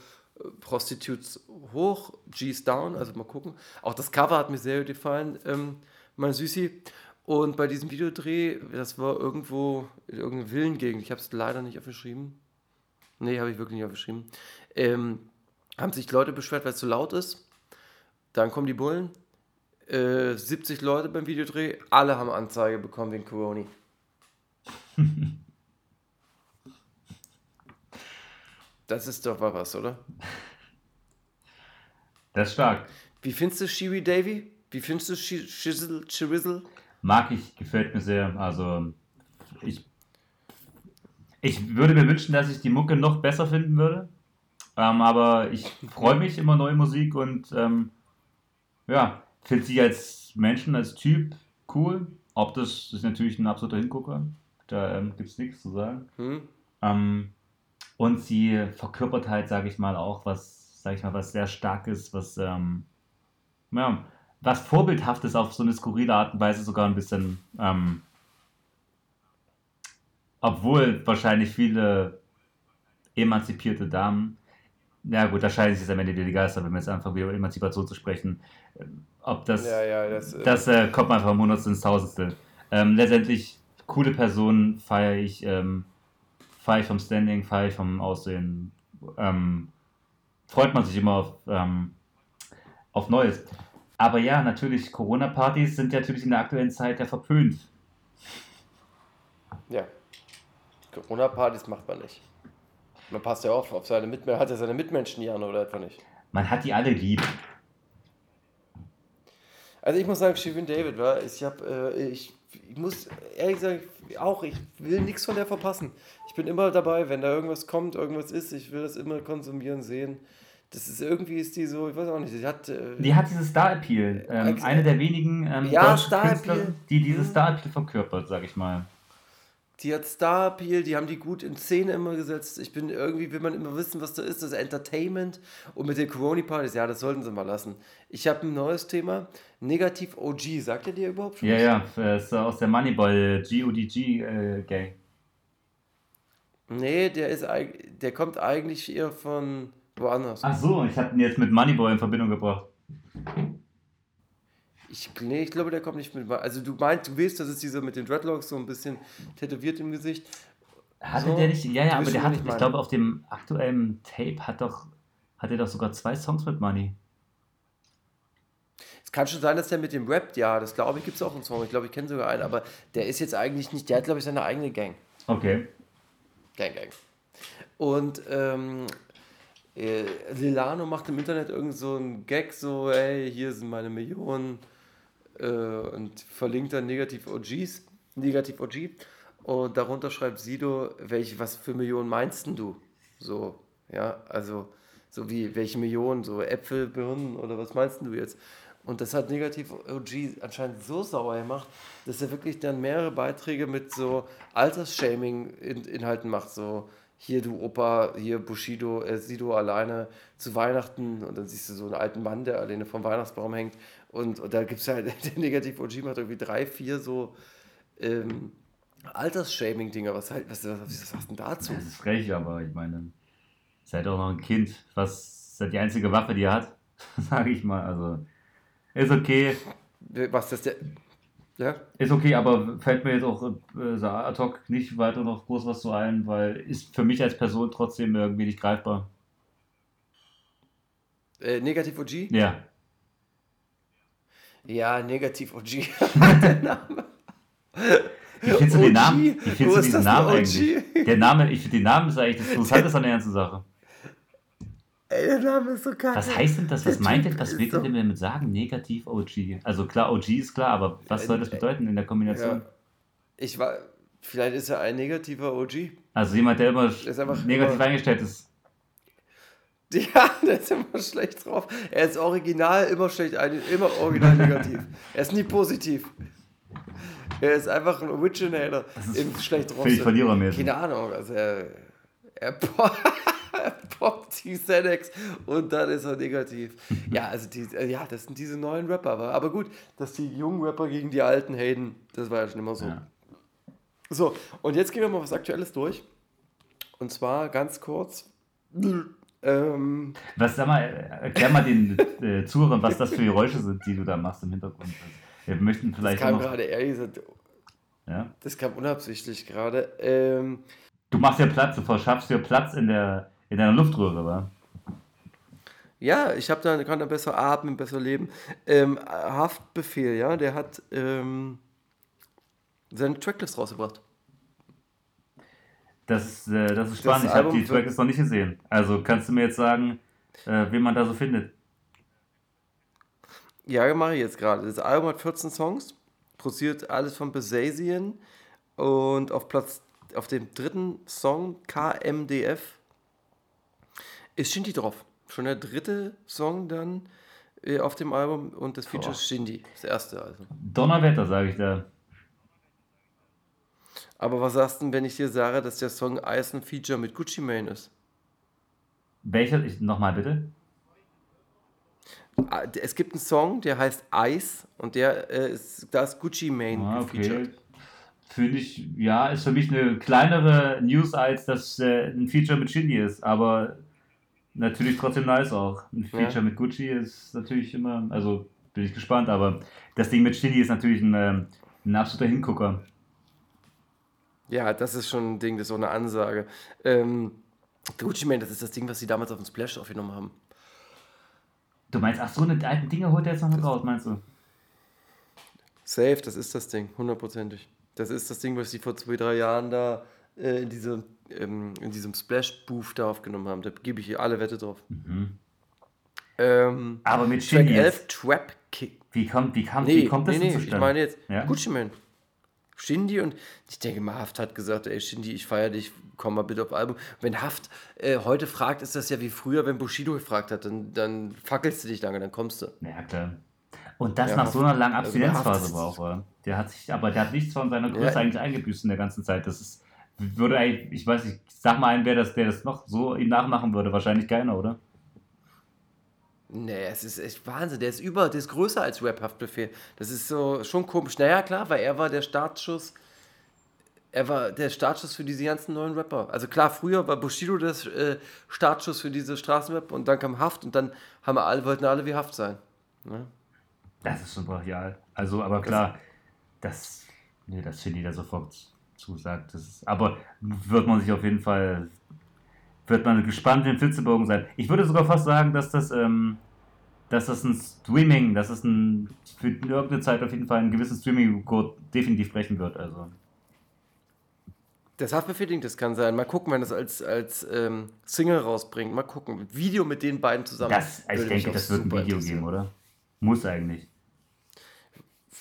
Prostitutes hoch, G's Down. Also mal gucken. Auch das Cover hat mir sehr gefallen, ähm, mein Süßi. Und bei diesem Videodreh, das war irgendwo in irgendeiner Villengegend. Ich habe es leider nicht aufgeschrieben. Nee, habe ich wirklich nicht aufgeschrieben. Ähm, haben sich Leute beschwert, weil es zu laut ist. Dann kommen die Bullen. Äh, 70 Leute beim Videodreh. Alle haben Anzeige bekommen wegen Corona. das ist doch was, oder? Das ist stark. Wie findest du Shiri Davy? Wie findest du Shizzle? Mag ich, gefällt mir sehr. Also, ich Ich würde mir wünschen, dass ich die Mucke noch besser finden würde. Ähm, aber ich freue mich immer neue Musik und ähm, ja, finde sie als Menschen, als Typ cool. Ob das ist natürlich ein absoluter Hingucker. Da ähm, gibt es nichts zu sagen. Hm. Ähm, und sie verkörpert halt, sage ich mal, auch was, sage ich mal, was sehr starkes, was, ähm, ja, was vorbildhaftes auf so eine skurrile Art und Weise sogar ein bisschen, ähm, obwohl wahrscheinlich viele emanzipierte Damen, ja gut, da scheiden sich am Ende die Geister, wenn wir jetzt anfangen, über Emanzipation zu sprechen. Ob das, ja, ja, das, äh, das äh, kommt einfach vom Hundertstel ins Tausendstel. Ähm, letztendlich, coole Personen feiere ich, ähm, ich vom Standing, ich vom Aussehen. Ähm, freut man sich immer auf, ähm, auf Neues. Aber ja, natürlich, Corona-Partys sind ja natürlich in der aktuellen Zeit ja verpönt. Ja. Corona-Partys macht man nicht. Man passt ja auf, auf seine Mitmenschen, hat er seine Mitmenschen hier an oder etwa nicht? Man hat die alle lieb. Also ich muss sagen, Shirin David, war, ich habe, äh, ich, ich muss ehrlich sagen, auch, ich will nichts von der verpassen. Ich bin immer dabei, wenn da irgendwas kommt, irgendwas ist, ich will das immer konsumieren, sehen. Das ist irgendwie ist die so, ich weiß auch nicht, die hat. Äh, die hat dieses Star Appeal. Ähm, eine der wenigen ähm, ja, Star die dieses mhm. Star Appeal verkörpert, sag ich mal. Die hat Star Appeal, die haben die gut in Szene immer gesetzt. Ich bin irgendwie, will man immer wissen, was da ist, das Entertainment. Und mit den Corona-Partys, ja, das sollten sie mal lassen. Ich habe ein neues Thema. Negativ OG, sagt ihr dir überhaupt schon? Ja, ja, das ist aus der Moneyball GODG-Gang. Äh, nee, der, ist, der kommt eigentlich eher von woanders. Ach so, ich habe ihn jetzt mit Moneyboy in Verbindung gebracht. Ich, nee, ich glaube, der kommt nicht mit. Also du meinst, du weißt, das ist dieser mit den Dreadlocks so ein bisschen tätowiert im Gesicht. Hatte so, der nicht? Ja, ja, aber der hat, ich glaube, auf dem aktuellen Tape hat doch, hat er doch sogar zwei Songs mit Money. Es kann schon sein, dass der mit dem rappt, ja, das glaube ich, gibt es auch einen Song. Ich glaube, ich kenne sogar einen, aber der ist jetzt eigentlich nicht, der hat, glaube ich, seine eigene Gang. Okay. Gang, Gang. Und ähm, äh, Lilano macht im Internet irgend so einen Gag, so, hey, hier sind meine Millionen äh, und verlinkt dann Negativ OGs, Negativ OG und darunter schreibt Sido, welche, was für Millionen meinst du? So, ja, also so wie, welche Millionen, so Äpfel, Birnen oder was meinst du jetzt? Und das hat Negativ OG anscheinend so sauer gemacht, dass er wirklich dann mehrere Beiträge mit so Altersshaming-Inhalten macht, so hier du Opa, hier Bushido, äh, Sido alleine zu Weihnachten. Und dann siehst du so einen alten Mann, der alleine vom Weihnachtsbaum hängt. Und, und da gibt es halt, der Negativ OG macht irgendwie drei, vier so ähm, Altersshaming-Dinger, was halt, was, was, was sagst du dazu? Das ist frech, aber ich meine, ist halt auch noch ein Kind, was ist die einzige Waffe, die er hat, sage ich mal, also ist okay. Was das der ja. Ist okay, aber fällt mir jetzt auch äh, ad hoc nicht weiter noch groß was zu ein, weil ist für mich als Person trotzdem irgendwie nicht greifbar. Äh, Negativ OG? Ja. Ja, Negativ OG. der Name. Wie findest du den Namen? Wie findest du diesen Namen eigentlich? Der Name, ich finde den Namen ist eigentlich das Interessante an der ganzen Sache. Ey, der Name ist so kacke. Was heißt denn das? Was meint denn, was will so denn damit sagen? Negativ OG. Also klar, OG ist klar, aber was soll das bedeuten in der Kombination? Ja. Ich war, vielleicht ist er ein negativer OG. Also jemand, der immer negativ immer, eingestellt ist. Ja, der ist immer schlecht drauf. Er ist original immer schlecht, immer original negativ. er ist nie positiv. Er ist einfach ein Originator im schlecht drauf. Völlig verlierermäßig. Keine Ahnung, also er, er poppt die Xanax und dann ist er negativ. Ja, also die, äh, ja, das sind diese neuen Rapper. Aber, aber gut, dass die jungen Rapper gegen die alten haten, das war ja schon immer so. Ja. So, und jetzt gehen wir mal was Aktuelles durch. Und zwar ganz kurz. Ähm, was, sag mal, erklär mal den äh, Zuhörern, was das für Geräusche sind, die du da machst im Hintergrund. Wir möchten vielleicht. Das kam gerade ehrlich gesagt. Ja? Das kam unabsichtlich gerade. Ähm, du machst ja Platz, du verschaffst dir Platz in der in deiner Luftröhre, war? Ja, ich habe dann kann dann besser atmen, besser leben. Ähm, Haftbefehl, ja, der hat ähm, seine Tracklist rausgebracht. Das, äh, das ist spannend. Das ich habe die Tracklist noch nicht gesehen. Also kannst du mir jetzt sagen, äh, wen man da so findet? Ja, mache ich jetzt gerade. Das Album hat 14 Songs, produziert alles von Besazian und auf Platz auf dem dritten Song KMDF ist Shindy drauf. Schon der dritte Song dann äh, auf dem Album und das Feature ist Shindy, das erste also. Donnerwetter, sage ich da. Aber was sagst du, wenn ich dir sage, dass der Song Ice ein Feature mit Gucci Mane ist? Welcher? Nochmal bitte. Ah, es gibt einen Song, der heißt Ice und der äh, ist, da ist Gucci Mane ah, okay. Finde ich, ja, ist für mich eine kleinere News, als dass äh, ein Feature mit Shindy ist, aber natürlich trotzdem nice auch. Ein Feature ja. mit Gucci ist natürlich immer, also bin ich gespannt, aber das Ding mit Shindy ist natürlich ein, ähm, ein absoluter Hingucker. Ja, das ist schon ein Ding, das ist auch eine Ansage. Ähm, Gucci Mane, das ist das Ding, was sie damals auf dem Splash aufgenommen haben. Du meinst, ach so, eine alten Dinge holt er jetzt noch mit raus, meinst du? Safe, das ist das Ding, hundertprozentig. Das ist das Ding, was sie vor zwei, drei Jahren da äh, in, diese, ähm, in diesem Splash-Booth da aufgenommen haben. Da gebe ich hier alle Wette drauf. Mhm. Ähm, Aber mit Track 11 Trap Kick. Wie kommt, wie kam, nee, wie kommt das nee, nee, zustande? Ich meine jetzt ja? Gucci Mane. Shindy und ich denke mal, Haft hat gesagt, ey Shindy, ich feiere dich, komm mal bitte auf Album. Wenn Haft äh, heute fragt, ist das ja wie früher, wenn Bushido gefragt hat, dann, dann fackelst du dich lange, dann kommst du. Ja, klar. Und das ja, nach so einer langen also Abstinenzphase also braucht Der hat sich, aber der hat nichts von seiner Größe ja. eigentlich eingebüßt in der ganzen Zeit. Das ist, würde eigentlich, ich weiß nicht, sag mal einen, wer das, der das noch so ihm nachmachen würde. Wahrscheinlich keiner, oder? Nee, es ist echt Wahnsinn. Der ist über, der ist größer als Rap-Haftbefehl. Das ist so schon komisch. Naja, klar, weil er war der Startschuss. Er war der Startschuss für diese ganzen neuen Rapper. Also klar, früher war Bushido der äh, Startschuss für diese Straßenrap und dann kam Haft und dann haben wir alle, wollten alle wie Haft sein. Ne? Das ist schon brachial. Also, aber klar, das, nee, das Chili da sofort zusagt. Das aber wird man sich auf jeden Fall wird man gespannt in Flitzebogen sein. Ich würde sogar fast sagen, dass das, ähm, dass das ein Streaming, dass es ein, für irgendeine Zeit auf jeden Fall einen gewissen Streaming-Code definitiv brechen wird. Also. Das Haftbefehling, das kann sein. Mal gucken, wenn es als, als ähm, Single rausbringt. Mal gucken. Video mit den beiden zusammen. Das, ich denke, das wird ein Video geben, oder? Muss eigentlich.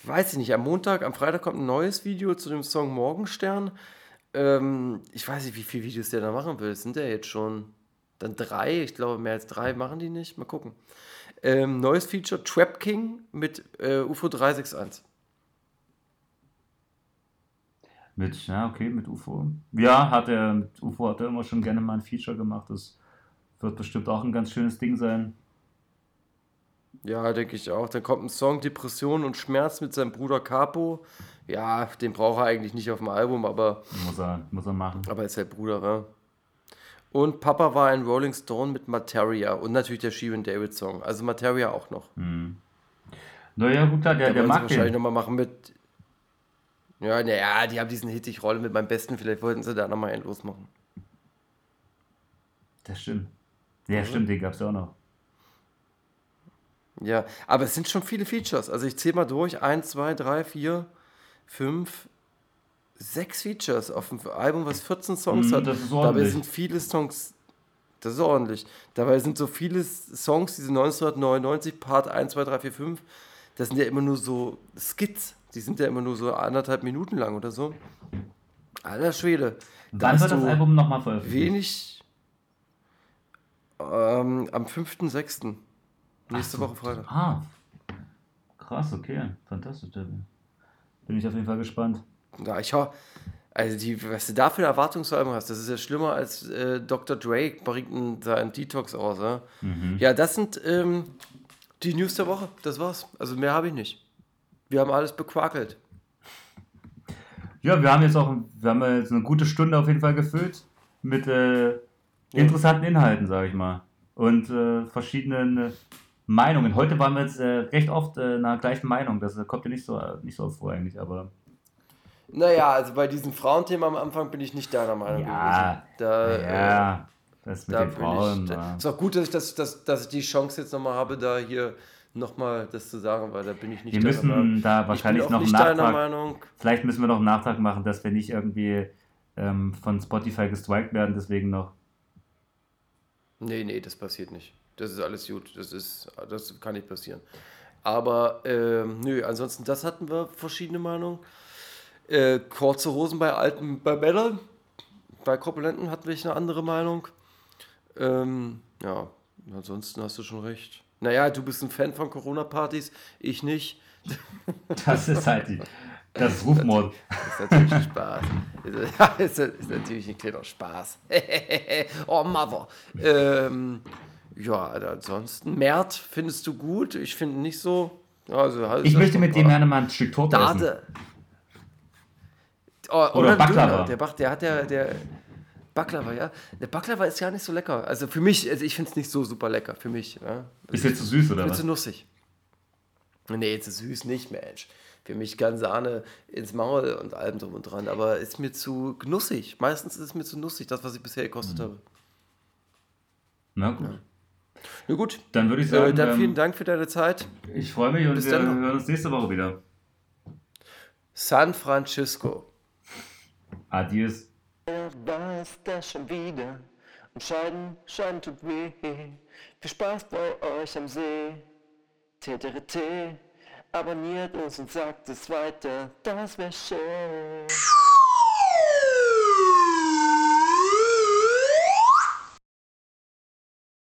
Weiß ich nicht. Am Montag, am Freitag kommt ein neues Video zu dem Song Morgenstern. Ähm, ich weiß nicht, wie viele Videos der da machen will. Sind der jetzt schon dann drei? Ich glaube, mehr als drei machen die nicht. Mal gucken. Ähm, neues Feature: Trap King mit äh, UFO 361. Mit, ja, okay, mit UFO. Ja, hat er, UFO hat er immer schon gerne mal ein Feature gemacht. Das wird bestimmt auch ein ganz schönes Ding sein. Ja, denke ich auch. Dann kommt ein Song Depression und Schmerz mit seinem Bruder Capo. Ja, den braucht er eigentlich nicht auf dem Album, aber. Muss er, muss er machen. Aber er ist halt Bruder, ja. Und Papa war ein Rolling Stone mit Materia und natürlich der Sheeran David Song. Also Materia auch noch. Hm. Naja, gut, klar, der, der mag wahrscheinlich nochmal machen mit. Ja, naja, die haben diesen Hit, ich rolle mit meinem Besten, vielleicht wollten sie da nochmal einen losmachen. Das stimmt. Ja, mhm. stimmt, den gab es ja auch noch. Ja, aber es sind schon viele Features. Also ich zähle mal durch. Eins, zwei, drei, vier, fünf, sechs Features auf dem Album, was 14 Songs mm, hat. Dabei sind viele Songs, das ist ordentlich. Dabei sind so viele Songs, diese 1999, Part 1, 2, 3, 4, 5, das sind ja immer nur so Skits. Die sind ja immer nur so anderthalb Minuten lang oder so. Alter Schwede. Wann wird das Album nochmal veröffentlicht? Wenig. Ähm, am 5.6. Nächste so. Woche Freitag. Ah. Krass, okay. Fantastisch. Bin ich auf jeden Fall gespannt. Ja, ich hoffe. Also, die, was du da für eine Erwartungshaltung hast, das ist ja schlimmer als äh, Dr. Drake bringt einen Detox aus. Ja, mhm. ja das sind ähm, die News der Woche. Das war's. Also, mehr habe ich nicht. Wir haben alles bequakelt. Ja, wir haben jetzt auch wir haben jetzt eine gute Stunde auf jeden Fall gefüllt mit äh, interessanten Inhalten, sage ich mal. Und äh, verschiedenen Meinungen. Heute waren wir jetzt äh, recht oft äh, einer gleichen Meinung. Das kommt ja nicht so, nicht so oft vor eigentlich, aber. Naja, also bei diesem Frauenthema am Anfang bin ich nicht deiner Meinung ja, gewesen. Da, ja, äh, das mit den Frauen. Ich, da, ist auch gut, dass ich, das, dass, dass ich die Chance jetzt nochmal habe, da hier nochmal das zu sagen, weil da bin ich nicht Wir müssen Meinung. da wahrscheinlich noch einen Nachtrag. Vielleicht müssen wir noch einen Nachtrag machen, dass wir nicht irgendwie ähm, von Spotify gestrikt werden, deswegen noch. Nee, nee, das passiert nicht. Das ist alles gut. Das, ist, das kann nicht passieren. Aber ähm, nö, ansonsten, das hatten wir verschiedene Meinungen. Äh, kurze Hosen bei alten, bei Männern. bei Korpulenten hatten wir eine andere Meinung. Ähm, ja, ansonsten hast du schon recht. Naja, du bist ein Fan von Corona-Partys, ich nicht. Das ist halt die, das ist Rufmord. Das ist natürlich ein Spaß. Ist, ist natürlich ein kleiner Spaß. oh, Mother. Ähm, ja, ansonsten, Mert findest du gut? Ich finde nicht so. Also, halt ich möchte mit dem gerne mal ein Stück Torte essen. Dade. Oh, oder, oder Baklava. Der, Bach, der hat ja, der Baklava, ja. Der Baklava ist ja nicht so lecker. Also für mich, also ich finde es nicht so super lecker. Für mich. Ja. Ist jetzt zu süß, oder? Ist zu nussig. Nee, jetzt ist süß nicht, Mensch. Für mich ganz Sahne ins Maul und allem drum und dran. Aber ist mir zu genussig. Meistens ist es mir zu nussig, das, was ich bisher gekostet mhm. habe. Na gut. Ja. Na gut. Dann würde ich sagen. Äh, dann vielen ähm, Dank für deine Zeit. Ich freue mich und Bis wir dann. hören uns nächste Woche wieder. San Francisco. Adios. War es das schon wieder? Und Scheiden, Scheiden tut weh. Viel Spaß bei euch am See. TTRT. Abonniert uns und sagt es weiter, das wäre schön.